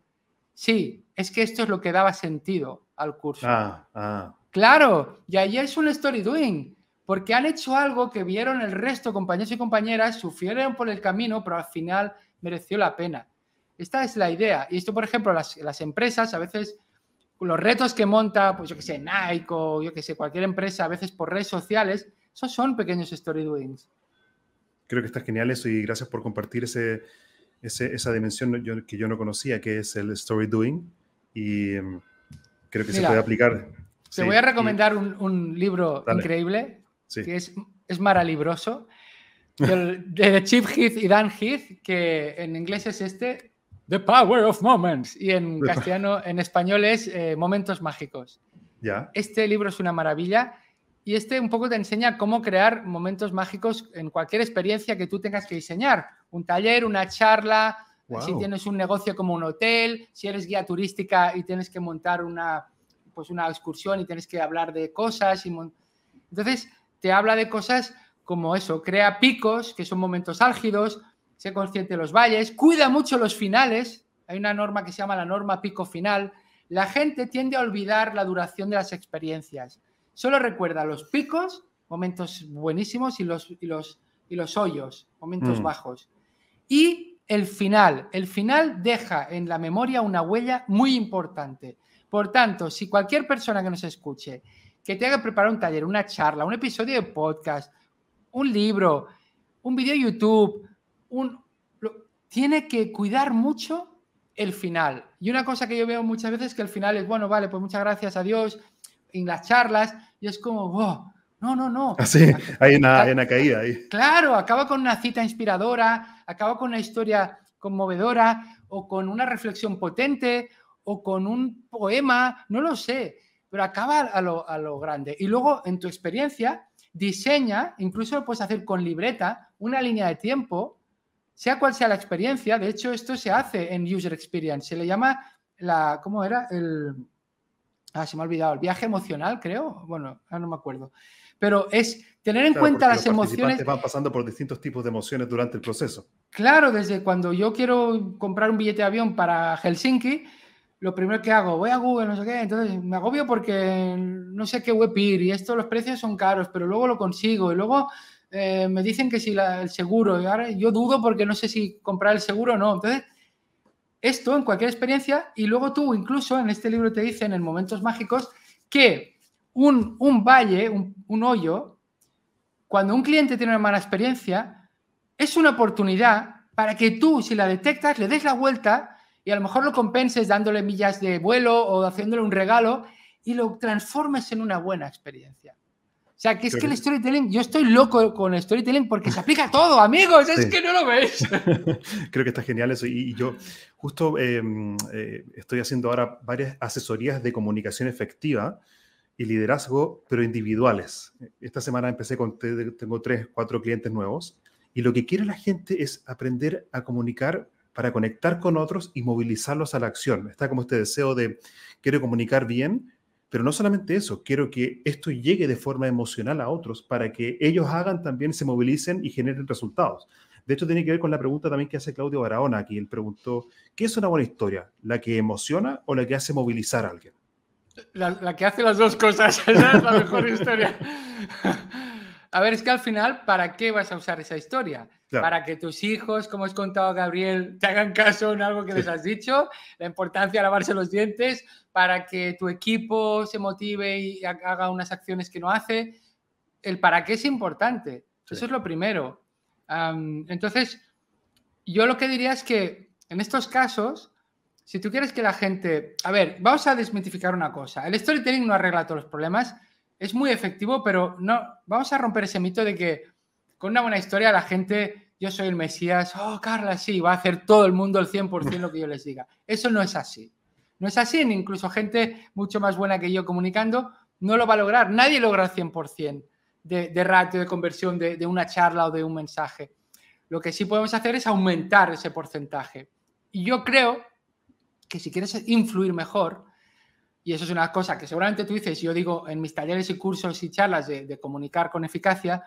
C: sí, es que esto es lo que daba sentido al curso. Ah, ah. Claro, y ahí es un story doing, porque han hecho algo que vieron el resto, compañeros y compañeras, sufrieron por el camino, pero al final mereció la pena. Esta es la idea. Y esto, por ejemplo, las, las empresas a veces los retos que monta, pues yo que sé, Nike o yo que sé, cualquier empresa, a veces por redes sociales, esos son pequeños story doings.
B: Creo que está genial eso y gracias por compartir ese, esa dimensión que yo no conocía, que es el story doing. Y em, creo que se puede aplicar.
C: Te voy a recomendar un, libro increíble, que es, es maralibroso, de Chip Heath y Dan Heath, que en inglés es este, The Power of Moments. Y en castellano, en español es eh, Momentos Mágicos.
B: Ya.
C: Este libro es una maravilla y este un poco te enseña cómo crear momentos mágicos en cualquier experiencia que tú tengas que diseñar. Un taller, una charla, si tienes un negocio como un hotel, si eres guía turística y tienes que montar una, pues una excursión y tienes que hablar de cosas. Y Entonces, te habla de cosas como eso, crea picos, que son momentos álgidos, sé consciente de los valles, cuida mucho los finales, hay una norma que se llama la norma pico final, la gente tiende a olvidar la duración de las experiencias, solo recuerda los picos, momentos buenísimos, y los, y los, y los hoyos, momentos mm. bajos. Y el final, el final deja en la memoria una huella muy importante. Por tanto, si cualquier persona que nos escuche, que tenga que preparar un taller, una charla, un episodio de podcast, un libro, un video de YouTube, un, tiene que cuidar mucho el final. Y una cosa que yo veo muchas veces es que el final es, bueno, vale, pues muchas gracias a Dios en las charlas y es como, wow, no, no, no.
B: Así, hay una, hay una caída ahí.
C: Claro, acaba con una cita inspiradora, acaba con una historia conmovedora o con una reflexión potente o con un poema, no lo sé, pero acaba a lo, grande. Y luego, en tu experiencia, diseña, incluso lo puedes hacer con libreta, una línea de tiempo sea cual sea la experiencia, de hecho esto se hace en User Experience, se le llama la, ¿cómo era? El, ah, se me ha olvidado, el viaje emocional, creo, bueno, no me acuerdo, pero es tener en cuenta las emociones.
B: van pasando por distintos tipos de emociones durante el proceso.
C: Claro, desde cuando yo quiero comprar un billete de avión para Helsinki, lo primero que hago, voy a Google, no sé qué, entonces me agobio porque no sé qué web ir y esto, los precios son caros, pero luego lo consigo y luego eh, me dicen que si el seguro, y ahora yo dudo porque no sé si comprar el seguro o no. Entonces, esto en cualquier experiencia, y luego tú incluso en este libro te dicen en momentos mágicos que un, un valle, un, un hoyo, cuando un cliente tiene una mala experiencia, es una oportunidad para que tú, si la detectas, le des la vuelta y a lo mejor lo compenses dándole millas de vuelo o haciéndole un regalo y lo transformes en una buena experiencia. O sea, que es que el storytelling, yo estoy loco con el storytelling porque se aplica a todo, amigos, es que no lo ves.
B: Creo que está genial eso. Y, yo justo em, eh, estoy haciendo ahora varias asesorías de comunicación efectiva y liderazgo, pero individuales. Esta semana empecé con, tengo tres, cuatro clientes nuevos y lo que quiere la gente es aprender a comunicar para conectar con otros y movilizarlos a la acción. Está como este deseo de quiero comunicar bien, pero no solamente eso, quiero que esto llegue de forma emocional a otros para que ellos hagan también, se movilicen y generen resultados. De hecho, tiene que ver con la pregunta también que hace Claudio Barahona aquí. Él preguntó, ¿qué es una buena historia? ¿La que emociona o la que hace movilizar a alguien?
C: La, que hace las dos cosas. Esa es la mejor historia. A ver, es que al final, ¿para qué vas a usar esa historia? Para que tus hijos, como has contado Gabriel, te hagan caso en algo que les has dicho, la importancia de lavarse los dientes, para que tu equipo se motive y haga unas acciones que no hace. El para qué es importante. Eso es lo primero. entonces, yo lo que diría es que en estos casos, si tú quieres que la gente... A ver, vamos a desmitificar una cosa. El storytelling no arregla todos los problemas. Es muy efectivo, pero no... Vamos a romper ese mito de que con una buena historia la gente, yo soy el Mesías, oh, Carla, sí, va a hacer todo el mundo el 100% lo que yo les diga. Eso no es así. No es así, incluso gente mucho más buena que yo comunicando no lo va a lograr. Nadie logra el 100% de, de ratio de conversión de, de una charla o de un mensaje. Lo que sí podemos hacer es aumentar ese porcentaje. Y yo creo que si quieres influir mejor, y eso es una cosa que seguramente tú dices, yo digo en mis talleres y cursos y charlas de, comunicar con eficacia,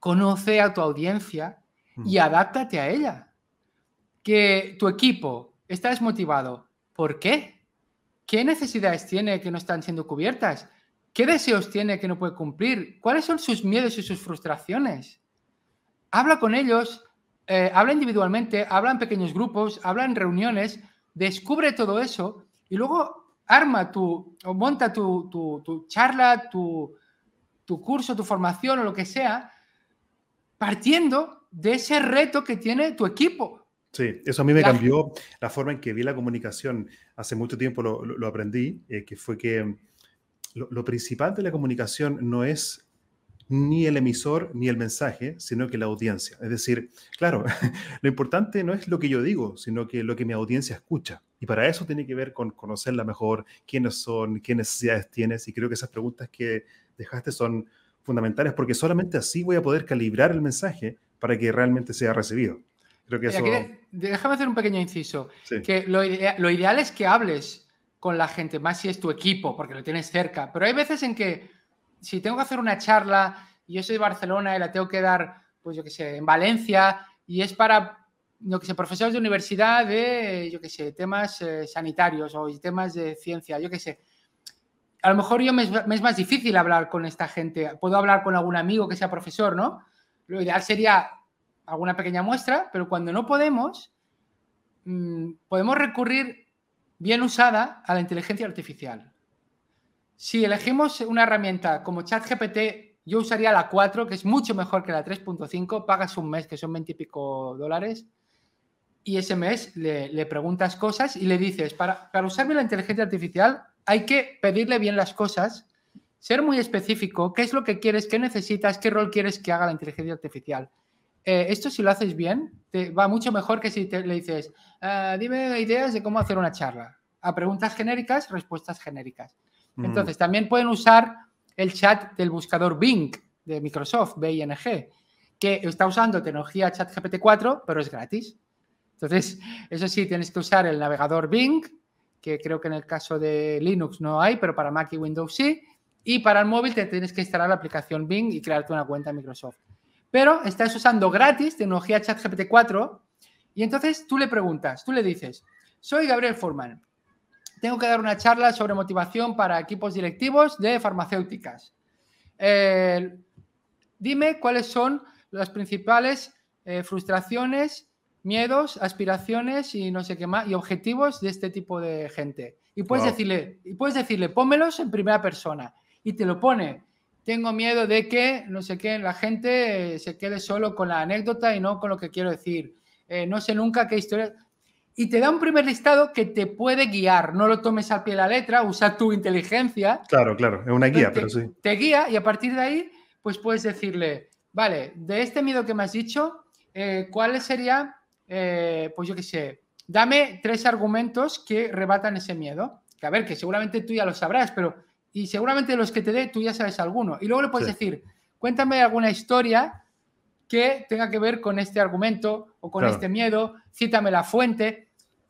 C: conoce a tu audiencia y mm. adáptate a ella. Que tu equipo está desmotivado. ¿Por qué? ¿Qué necesidades tiene que no están siendo cubiertas? ¿Qué deseos tiene que no puede cumplir? ¿Cuáles son sus miedos y sus frustraciones? habla con ellos, eh, habla individualmente, habla en pequeños grupos, habla en reuniones, descubre todo eso y luego arma tu, o monta tu, charla, tu, curso, tu formación o lo que sea, partiendo de ese reto que tiene tu equipo.
B: Sí, eso a mí me cambió la forma en que vi la comunicación. Hace mucho tiempo lo, aprendí, eh, que fue que lo, principal de la comunicación no es ni el emisor ni el mensaje, sino que la audiencia. Es decir, claro, lo importante no es lo que yo digo, sino que lo que mi audiencia escucha. Y para eso tiene que ver con conocerla mejor, quiénes son, qué necesidades tienes. Y creo que esas preguntas que dejaste son fundamentales porque solamente así voy a poder calibrar el mensaje para que realmente sea recibido. Creo que eso...
C: déjame hacer un pequeño inciso. Que lo, lo ideal es que hables con la gente, más si es tu equipo, porque lo tienes cerca. Pero hay veces en que si tengo que hacer una charla y yo soy de Barcelona y la tengo que dar, pues yo qué sé, en Valencia y es para, yo que sé, profesores de universidad de, yo qué sé, temas eh, sanitarios o temas de ciencia, yo qué sé. A lo mejor yo me, es más difícil hablar con esta gente. Puedo hablar con algún amigo que sea profesor, ¿no? Lo ideal sería alguna pequeña muestra, pero cuando no podemos, mm, podemos recurrir bien usada a la inteligencia artificial. Si elegimos una herramienta como ChatGPT, yo usaría la 4, que es mucho mejor que la 3.5. Pagas un mes, que son 20 y pico dólares, y ese mes le, preguntas cosas y le dices, para, para la inteligencia artificial hay que pedirle bien las cosas, ser muy específico, qué es lo que quieres, qué necesitas, qué rol quieres que haga la inteligencia artificial. Eh, esto si lo haces bien, te va mucho mejor que si te, le dices, ah, dime ideas de cómo hacer una charla. A preguntas genéricas, respuestas genéricas. Entonces, también pueden usar el chat del buscador Bing de Microsoft, BING, que está usando tecnología ChatGPT 4, pero es gratis. Entonces, eso sí, tienes que usar el navegador Bing, que creo que en el caso de Linux no hay, pero para Mac y Windows sí. Y para el móvil te tienes que instalar la aplicación Bing y crearte una cuenta en Microsoft. Pero estás usando gratis tecnología ChatGPT 4 y entonces tú le preguntas, tú le dices, soy Gabriel Forman, tengo que dar una charla sobre motivación para equipos directivos de farmacéuticas. Eh, dime cuáles son las principales eh, frustraciones, miedos, aspiraciones y no sé qué más, y objetivos de este tipo de gente. Y puedes decirle, y puedes decirle, pónmelos en primera persona. Y te lo pone. Tengo miedo de que, no sé qué, la gente se quede solo con la anécdota y no con lo que quiero decir. Eh, no sé nunca qué historia y te da un primer listado que te puede guiar. No lo tomes al pie de la letra, usa tu inteligencia.
B: Claro, claro, es una guía, pero sí.
C: Te guía y a partir de ahí, pues puedes decirle, vale, de este miedo que me has dicho, eh, ¿cuál sería, eh, pues yo qué sé, dame tres argumentos que rebatan ese miedo? Que a ver, que seguramente tú ya lo sabrás, pero y seguramente de los que te dé tú ya sabes alguno. Y luego le puedes decir, cuéntame alguna historia que tenga que ver con este argumento o con este miedo, cítame la fuente.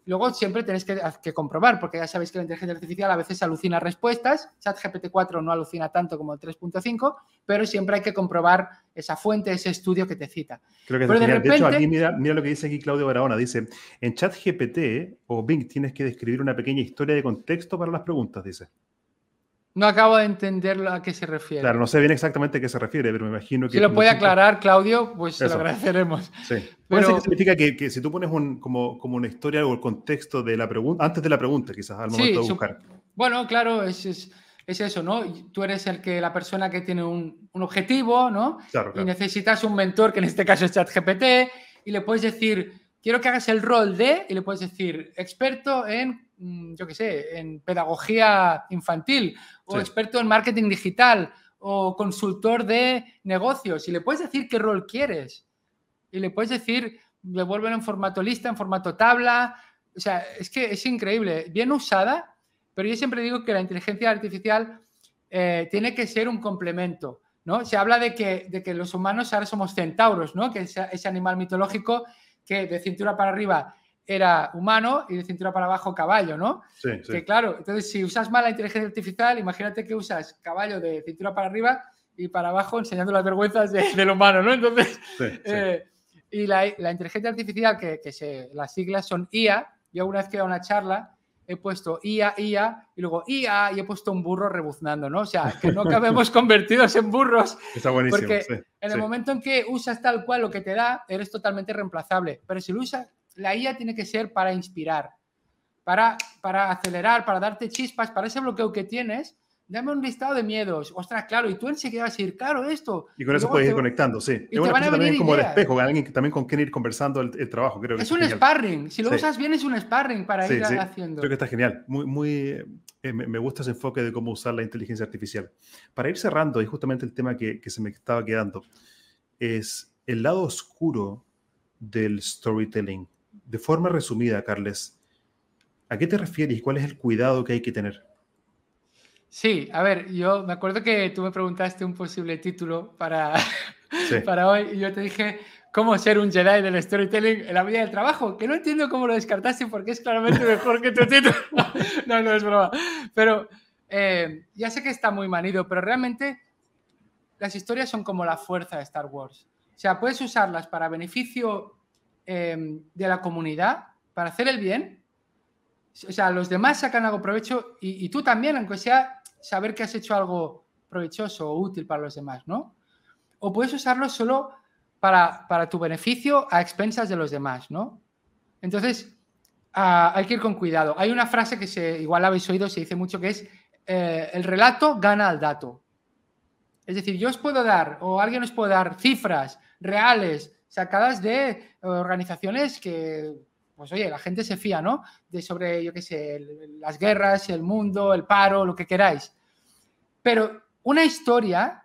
C: Luego siempre tenéis que, comprobar, porque ya sabéis que la inteligencia artificial a veces alucina respuestas. ChatGPT 4 no alucina tanto como el 3.5, pero siempre hay que comprobar esa fuente, ese estudio que te cita.
B: Creo que de, de, hecho, aquí mira, mira, lo que dice aquí Claudio Barahona. Dice, en ChatGPT o Bing tienes que describir una pequeña historia de contexto para las preguntas, dice.
C: No acabo de entender a qué se refiere.
B: Claro, no sé bien exactamente a qué se refiere, pero me imagino que...
C: Si lo puede aclarar, Claudio, pues se lo agradeceremos.
B: Sí. Pero... significa que, si tú pones un, como, como una historia o el contexto de la pregunta, antes de la pregunta, quizás, al momento de buscar.
C: Bueno, claro, es, es eso, ¿no? Tú eres el que, la persona que tiene un, objetivo, ¿no? Y necesitas un mentor, que en este caso es ChatGPT, y le puedes decir, quiero que hagas el rol de, y le puedes decir, experto en, mm, yo qué sé, en pedagogía infantil, o experto en marketing digital, o consultor de negocios, y le puedes decir qué rol quieres. Y le puedes decir, devuélvelo en formato lista, en formato tabla. O sea, es que es increíble. Bien usada, pero yo siempre digo que la inteligencia artificial eh, tiene que ser un complemento. ¿no? Se habla de que, de que los humanos ahora somos centauros, ¿no? que es ese animal mitológico que de cintura para arriba era humano y de cintura para abajo caballo, ¿no? Sí, sí. Que claro, entonces si usas mal la inteligencia artificial, imagínate que usas caballo de cintura para arriba y para abajo enseñando las vergüenzas del humano, ¿no? Entonces, eh, y la, la, inteligencia artificial, que, que se, las siglas son IA, yo una vez que a una charla he puesto IA, IA y luego IA y he puesto un burro rebuznando, ¿no? O sea, que no acabemos convertidos en burros.
B: Está buenísimo.
C: Porque en el momento en que usas tal cual lo que te da, eres totalmente reemplazable. Pero si lo usas, la IA tiene que ser para inspirar, para, para acelerar, para darte chispas, para ese bloqueo que tienes dame un listado de miedos. Ostras, claro, y tú enseguida vas a decir, claro, esto.
B: Y con eso puedes ir conectando, sí.
C: es una cosa también
B: como el espejo, alguien también con quien ir conversando el, trabajo, creo.
C: Es un sparring, si lo usas bien es un sparring para ir haciendo.
B: Creo que está genial, muy, muy, eh, me gusta ese enfoque de cómo usar la inteligencia artificial. Para ir cerrando, y justamente el tema que, que se me estaba quedando, es el lado oscuro del storytelling. De forma resumida, Carles, ¿a qué te refieres y cuál es el cuidado que hay que tener?
C: Sí, a ver, yo me acuerdo que tú me preguntaste un posible título para, para hoy y yo te dije cómo ser un Jedi del storytelling en la vida del trabajo, que no entiendo cómo lo descartaste porque es claramente mejor que tu título. no, no es broma. Pero eh, ya sé que está muy manido, pero realmente las historias son como la fuerza de Star Wars. O sea, puedes usarlas para beneficio em, de la comunidad, para hacer el bien. O sea, los demás sacan algo provecho y, y tú también, aunque sea saber que has hecho algo provechoso o útil para los demás, ¿no? O puedes usarlo solo para, tu beneficio a expensas de los demás, ¿no? Entonces, ah, hay que ir con cuidado. Hay una frase que se, igual habéis oído, se dice mucho, que es eh, el relato gana al dato. Es decir, yo os puedo dar, o alguien os puede dar cifras reales sacadas de organizaciones que pues oye, la gente se fía, ¿no? De sobre, yo qué sé, las guerras, el mundo, el paro, lo que queráis. Pero una historia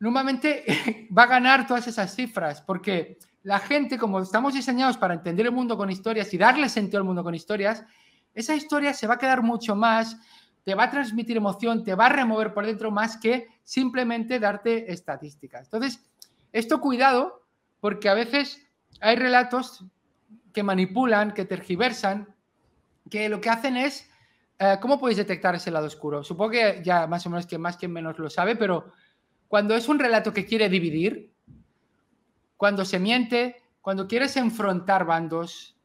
C: normalmente va a ganar todas esas cifras, porque la gente, como estamos diseñados para entender el mundo con historias y darle sentido al mundo con historias, esa historia se va a quedar mucho más, te va a transmitir emoción, te va a remover por dentro más que simplemente darte estadísticas. Entonces, esto cuidado, porque a veces hay relatos que manipulan, que tergiversan, que lo que hacen es, eh, ¿cómo podéis detectar ese lado oscuro? Supongo que ya más o menos que más que menos lo sabe, pero cuando es un relato que quiere dividir, cuando se miente, cuando quieres enfrentar bandos,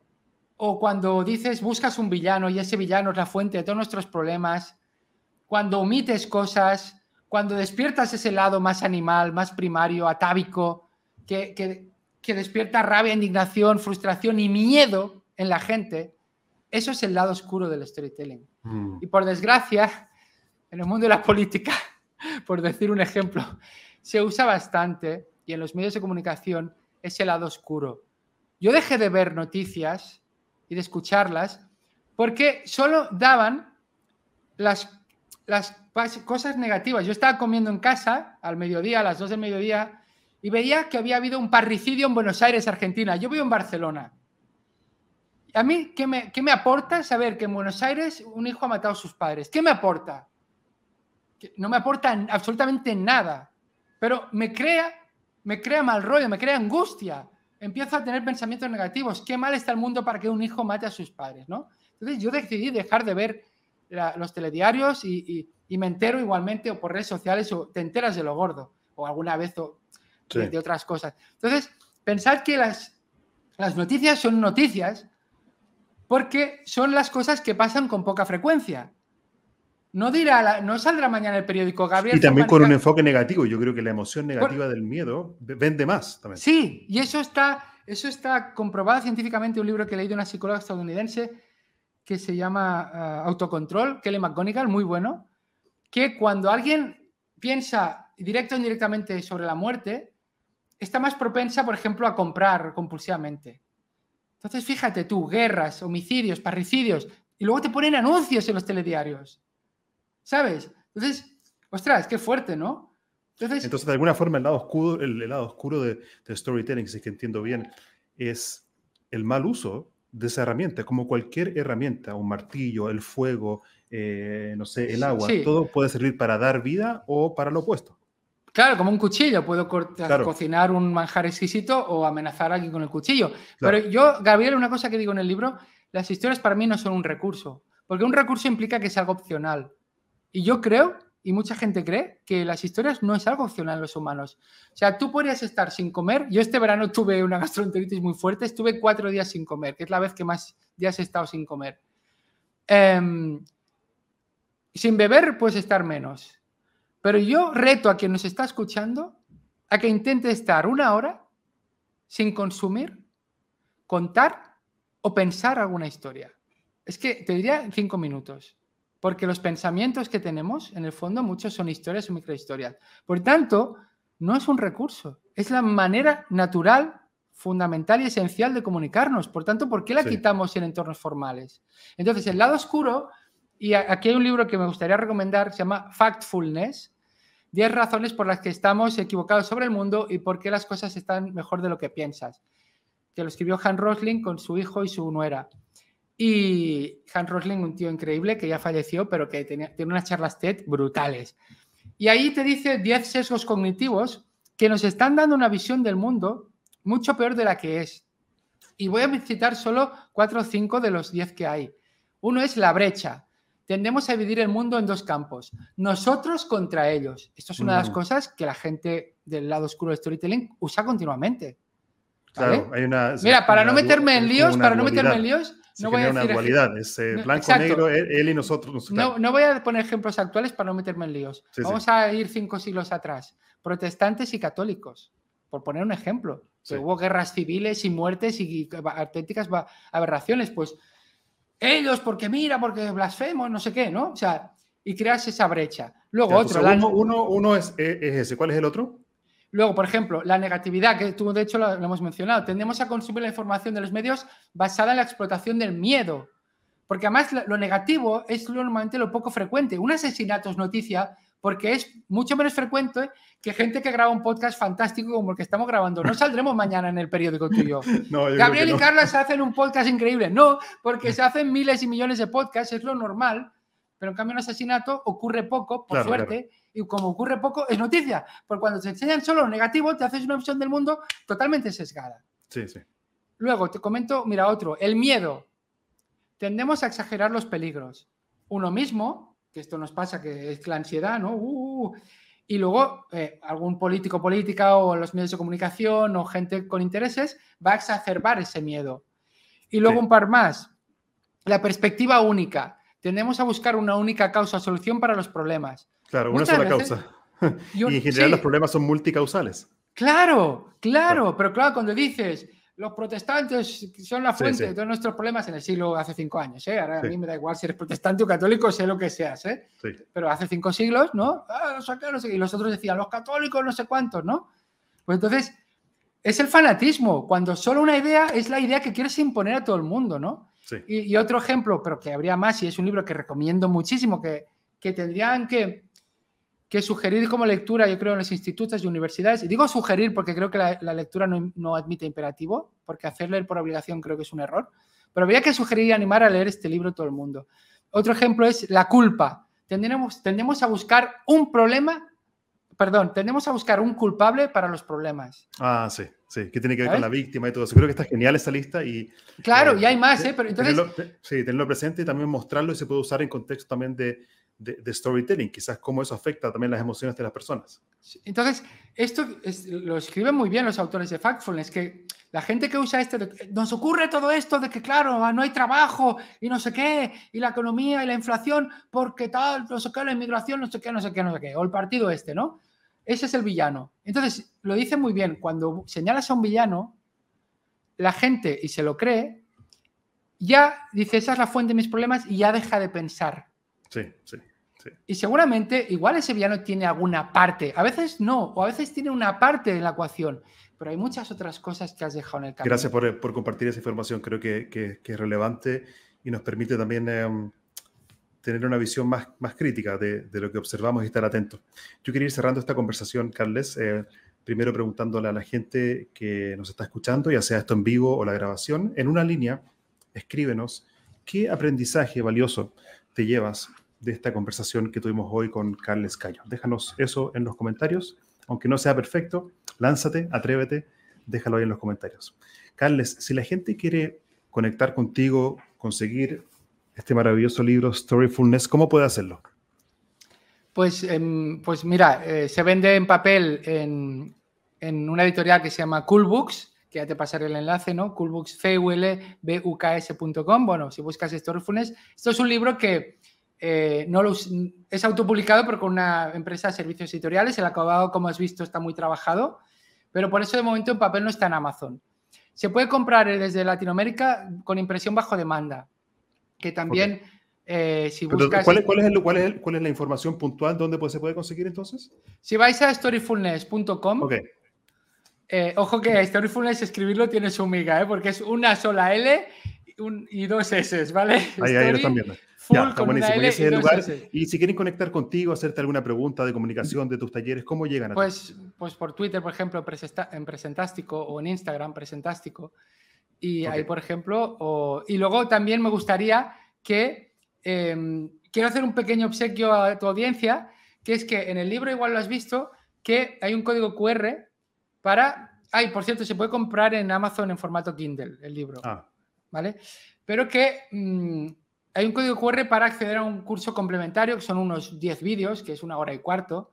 C: o cuando dices buscas un villano y ese villano es la fuente de todos nuestros problemas, cuando omites cosas, cuando despiertas ese lado más animal, más primario, atávico, que, que, que despierta rabia, indignación, frustración y miedo en la gente, eso es el lado oscuro del storytelling. Mm. Y por desgracia, en el mundo de la política, por decir un ejemplo, se usa bastante y en los medios de comunicación ese lado oscuro. Yo dejé de ver noticias y de escucharlas porque solo daban las, las cosas negativas. Yo estaba comiendo en casa al mediodía, a las 2 del mediodía, y veía que había habido un parricidio en Buenos Aires, Argentina. Yo vivo en Barcelona. A mí, ¿qué me, qué me aporta saber que en Buenos Aires un hijo ha matado a sus padres? ¿Qué me aporta? No me aporta absolutamente nada, pero me crea, me crea mal rollo, me crea angustia. Empiezo a tener pensamientos negativos. Qué mal está el mundo para que un hijo mate a sus padres, ¿no? Entonces yo decidí dejar de ver los telediarios y, me entero igualmente o por redes sociales o te enteras de lo gordo o alguna vez de, otras cosas. Entonces, pensad que las, las noticias son noticias porque son las cosas que pasan con poca frecuencia. No dirá, no saldrá mañana el periódico Gabriel.
B: Y también con un enfoque negativo. Yo creo que la emoción negativa del miedo vende más. También.
C: Sí, y eso está, eso está comprobado científicamente. Un libro que leí de una psicóloga estadounidense que se llama uh, Autocontrol, Kelly McGonigal, muy bueno. que cuando alguien piensa directo o indirectamente sobre la muerte, está más propensa, por ejemplo, a comprar compulsivamente. Entonces, fíjate tú, guerras, homicidios, parricidios, y luego te ponen anuncios en los telediarios. ¿Sabes? Entonces, ostras, qué fuerte, ¿no?
B: Entonces, de alguna forma, el lado oscuro, el, lado oscuro de, storytelling, si es que entiendo bien, es el mal uso de esa herramienta, como cualquier herramienta, un martillo, el fuego, eh, no sé, el agua, todo puede servir para dar vida o para lo opuesto.
C: Claro, como un cuchillo, puedo cocinar un manjar exquisito o amenazar a alguien con el cuchillo. Pero yo, Gabriel, una cosa que digo en el libro, las historias para mí no son un recurso, porque un recurso implica que es algo opcional. Y yo creo y mucha gente cree que las historias no es algo opcional en los humanos. O sea, tú podrías estar sin comer. Yo este verano tuve una gastroenteritis muy fuerte, estuve cuatro días sin comer, que es la vez que más días he estado sin comer. Em, sin beber puedes estar menos. Pero yo reto a quien nos está escuchando a que intente estar una hora sin consumir, contar o pensar alguna historia. Es que te diría cinco minutos. Porque los pensamientos que tenemos, en el fondo, muchos son historias o microhistorias. Por tanto, no es un recurso, es la manera natural, fundamental y esencial de comunicarnos. Por tanto, ¿por qué la quitamos en entornos formales? Entonces, el lado oscuro, y aquí hay un libro que me gustaría recomendar, se llama Factfulness, 10 razones por las que estamos equivocados sobre el mundo y por qué las cosas están mejor de lo que piensas, que lo escribió Han Rosling con su hijo y su nuera. Y Hans Rosling, un tío increíble que ya falleció, pero que tiene unas charlas TED brutales. Y ahí te dice 10 sesgos cognitivos que nos están dando una visión del mundo mucho peor de la que es. Y voy a citar solo 4 o 5 de los 10 que hay. Uno es la brecha. Tendemos a dividir el mundo en dos campos. Nosotros contra ellos. Esto es una de las mm. cosas que la gente del lado oscuro del storytelling usa continuamente.
B: Claro, hay una.
C: Mira, para no meterme en líos, para no meterme en líos,
B: no voy a una dualidad, es eh, blanco-negro, él, y nosotros.
C: No, no, voy a poner ejemplos actuales para no meterme en líos. Vamos a ir cinco siglos atrás. Protestantes y católicos, por poner un ejemplo. Que hubo guerras civiles y muertes y auténticas aberraciones. Pues ellos, porque mira, porque blasfemos, no sé qué, ¿no? O sea, y creas esa brecha. Luego otro.
B: Uno, uno, es, es ese. ¿Cuál es el otro?
C: Luego, por ejemplo, la negatividad, que tú de hecho lo, hemos mencionado, tendemos a consumir la información de los medios basada en la explotación del miedo. Porque además lo negativo es normalmente lo poco frecuente. Un asesinato es noticia porque es mucho menos frecuente que gente que graba un podcast fantástico como el que estamos grabando. No saldremos mañana en el periódico tú y yo. Gabriel y Carla se hacen un podcast increíble. No, porque se hacen miles y millones de podcasts, es lo normal. Pero en cambio un asesinato ocurre poco, por suerte, y como ocurre poco, es noticia. Porque cuando te enseñan solo lo negativo, te haces una visión del mundo totalmente sesgada.
B: Sí, sí.
C: Luego te comento, mira, otro, el miedo. Tendemos a exagerar los peligros. Uno mismo, que esto nos pasa, que es la ansiedad, ¿no? Uh, uh, y luego eh, algún político, política o los medios de comunicación o gente con intereses va a exacerbar ese miedo. Y luego un par más. La perspectiva única. Tendemos a buscar una única causa o solución para los problemas.
B: Claro, una sola causa. y en general los problemas son multicausales.
C: Claro, claro, pero claro, cuando dices los protestantes son la fuente de todos nuestros problemas en el siglo hace cinco años, ¿eh? Ahora a mí me da igual si eres protestante o católico, sé lo que seas, ¿eh? Pero hace cinco siglos, ¿no? Ah, y los otros decían, los católicos no sé cuántos, ¿no? Pues entonces, es el fanatismo, cuando solo una idea es la idea que quieres imponer a todo el mundo, ¿no? Y, y, otro ejemplo, pero que habría más, y es un libro que recomiendo muchísimo, que, que tendrían que, que sugerir como lectura, yo creo, en los institutos y universidades. Y digo sugerir porque creo que la, lectura no, admite imperativo, porque hacer leer por obligación creo que es un error. Pero habría que sugerir y animar a leer este libro todo el mundo. Otro ejemplo es la culpa. Tendemos, tendemos a buscar un problema, perdón, tendemos a buscar un culpable para los problemas.
B: Ah, sí, sí, que tiene que ver con la víctima y todo eso. Creo que está genial esa lista y...
C: Claro, y hay más, ¿eh? Pero entonces...
B: sí, tenerlo presente y también mostrarlo y se puede usar en contexto también de de, storytelling, quizás cómo eso afecta también las emociones de las personas.
C: Entonces, esto lo escriben muy bien los autores de Factfulness, que la gente que usa esto, nos ocurre todo esto de que, claro, no hay trabajo y no sé qué, y la economía y la inflación, porque tal, no sé qué, la inmigración, no sé qué, no sé qué, no sé qué, o el partido este, ¿no? Ese es el villano. Entonces, lo dice muy bien, cuando señalas a un villano, la gente, y se lo cree, ya dice, esa es la fuente de mis problemas y ya deja de pensar.
B: Sí, sí.
C: Y seguramente, igual ese villano tiene alguna parte, a veces no, o a veces tiene una parte de la ecuación, pero hay muchas otras cosas que has dejado en el camino.
B: Gracias por, por compartir esa información, creo que, que, es relevante y nos permite también em, tener una visión más, más crítica de, de, lo que observamos y estar atentos. Yo quería ir cerrando esta conversación, Carles, eh, primero preguntándole a la gente que nos está escuchando, ya sea esto en vivo o la grabación, en una línea, escríbenos qué aprendizaje valioso te llevas de esta conversación que tuvimos hoy con Carles Cayo. Déjanos eso en los comentarios, aunque no sea perfecto, lánzate, atrévete, déjalo ahí en los comentarios. Carles, si la gente quiere conectar contigo, conseguir este maravilloso libro Storyfulness, ¿cómo puede hacerlo?
C: Pues, em, pues mira, eh, se vende en papel en, en, una editorial que se llama Cool Books, que ya te pasaré el enlace, ¿no? Coolbooks, Bueno, si buscas Storyfulness, esto es un libro que eh, no es autopublicado, con una empresa de servicios editoriales. El acabado, como has visto, está muy trabajado, pero por eso de momento en papel no está en Amazon. Se puede comprar desde Latinoamérica con impresión bajo demanda, que también... Eh, si buscas...
B: ¿cuál, es, cuál, es la información puntual? ¿Dónde se puede conseguir entonces?
C: Si vais a storyfulness.com, eh, ojo que Storyfulness escribirlo tiene su miga, porque es una sola L y, dos S, ¿vale?
B: Ahí, ahí lo están viendo y, si quieren conectar contigo, hacerte alguna pregunta de comunicación de tus talleres, ¿cómo llegan a
C: pues, Pues por Twitter, por ejemplo, en Presentástico o en Instagram, Presentástico. Y ahí, por ejemplo, y luego también me gustaría que em, quiero hacer un pequeño obsequio a tu audiencia, que es que en el libro igual lo has visto, que hay un código QR para... Ay, por cierto, se puede comprar en Amazon en formato Kindle el libro. Ah. ¿Vale? Pero que mm, hay un código QR para acceder a un curso complementario, que son unos 10 vídeos, que es una hora y cuarto,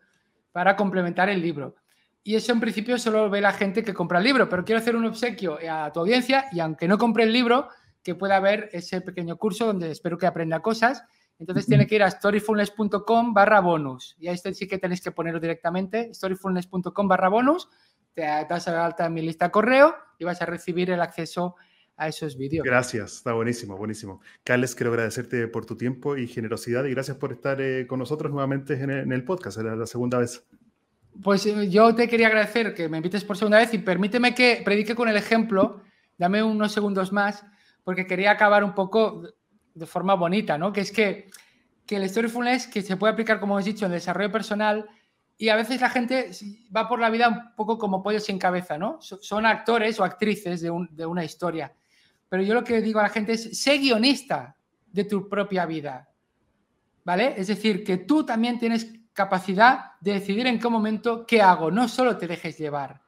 C: para complementar el libro. Y eso en principio solo ve la gente que compra el libro, pero quiero hacer un obsequio a tu audiencia y aunque no compre el libro, que pueda ver ese pequeño curso donde espero que aprenda cosas. Entonces tiene que ir a storyfulness.com barra bonus. Y ahí sí que tenéis que ponerlo directamente, storyfulness.com barra bonus. Te das a alta en mi lista correo y vas a recibir el acceso a esos vídeos.
B: Gracias, está buenísimo, buenísimo. Carles, quiero agradecerte por tu tiempo y generosidad y gracias por estar eh, con nosotros nuevamente en el, podcast, era la segunda vez.
C: Pues eh, yo te quería agradecer que me invites por segunda vez y permíteme que predique con el ejemplo, dame unos segundos más, porque quería acabar un poco de forma bonita, ¿no? Que es que, que el Storyfulness, que se puede aplicar, como he dicho, en desarrollo personal, y a veces la gente va por la vida un poco como pollo sin cabeza, ¿no? Son actores o actrices de, de una historia. Pero yo lo que digo a la gente es, sé guionista de tu propia vida. ¿Vale? Es decir, que tú también tienes capacidad de decidir en qué momento qué hago, no solo te dejes llevar.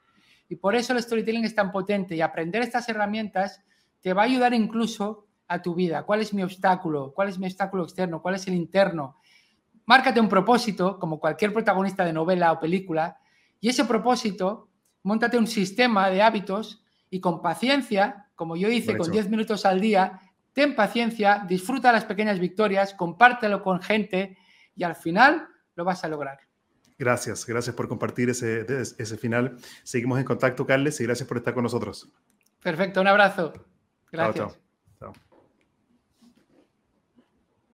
C: Y por eso el storytelling es tan potente y aprender estas herramientas te va a ayudar incluso a tu vida. ¿Cuál es mi obstáculo? ¿Cuál es mi obstáculo externo? ¿Cuál es el interno? Márcate un propósito, como cualquier protagonista de novela o película, y ese propósito, montate un sistema de hábitos y con paciencia como yo hice con 10 minutos al día, ten paciencia, disfruta las pequeñas victorias, compártelo con gente y al final lo vas a lograr.
B: Gracias, gracias por compartir ese, ese final. Seguimos en contacto, Carles, y gracias por estar con nosotros.
C: Perfecto, un abrazo. Gracias.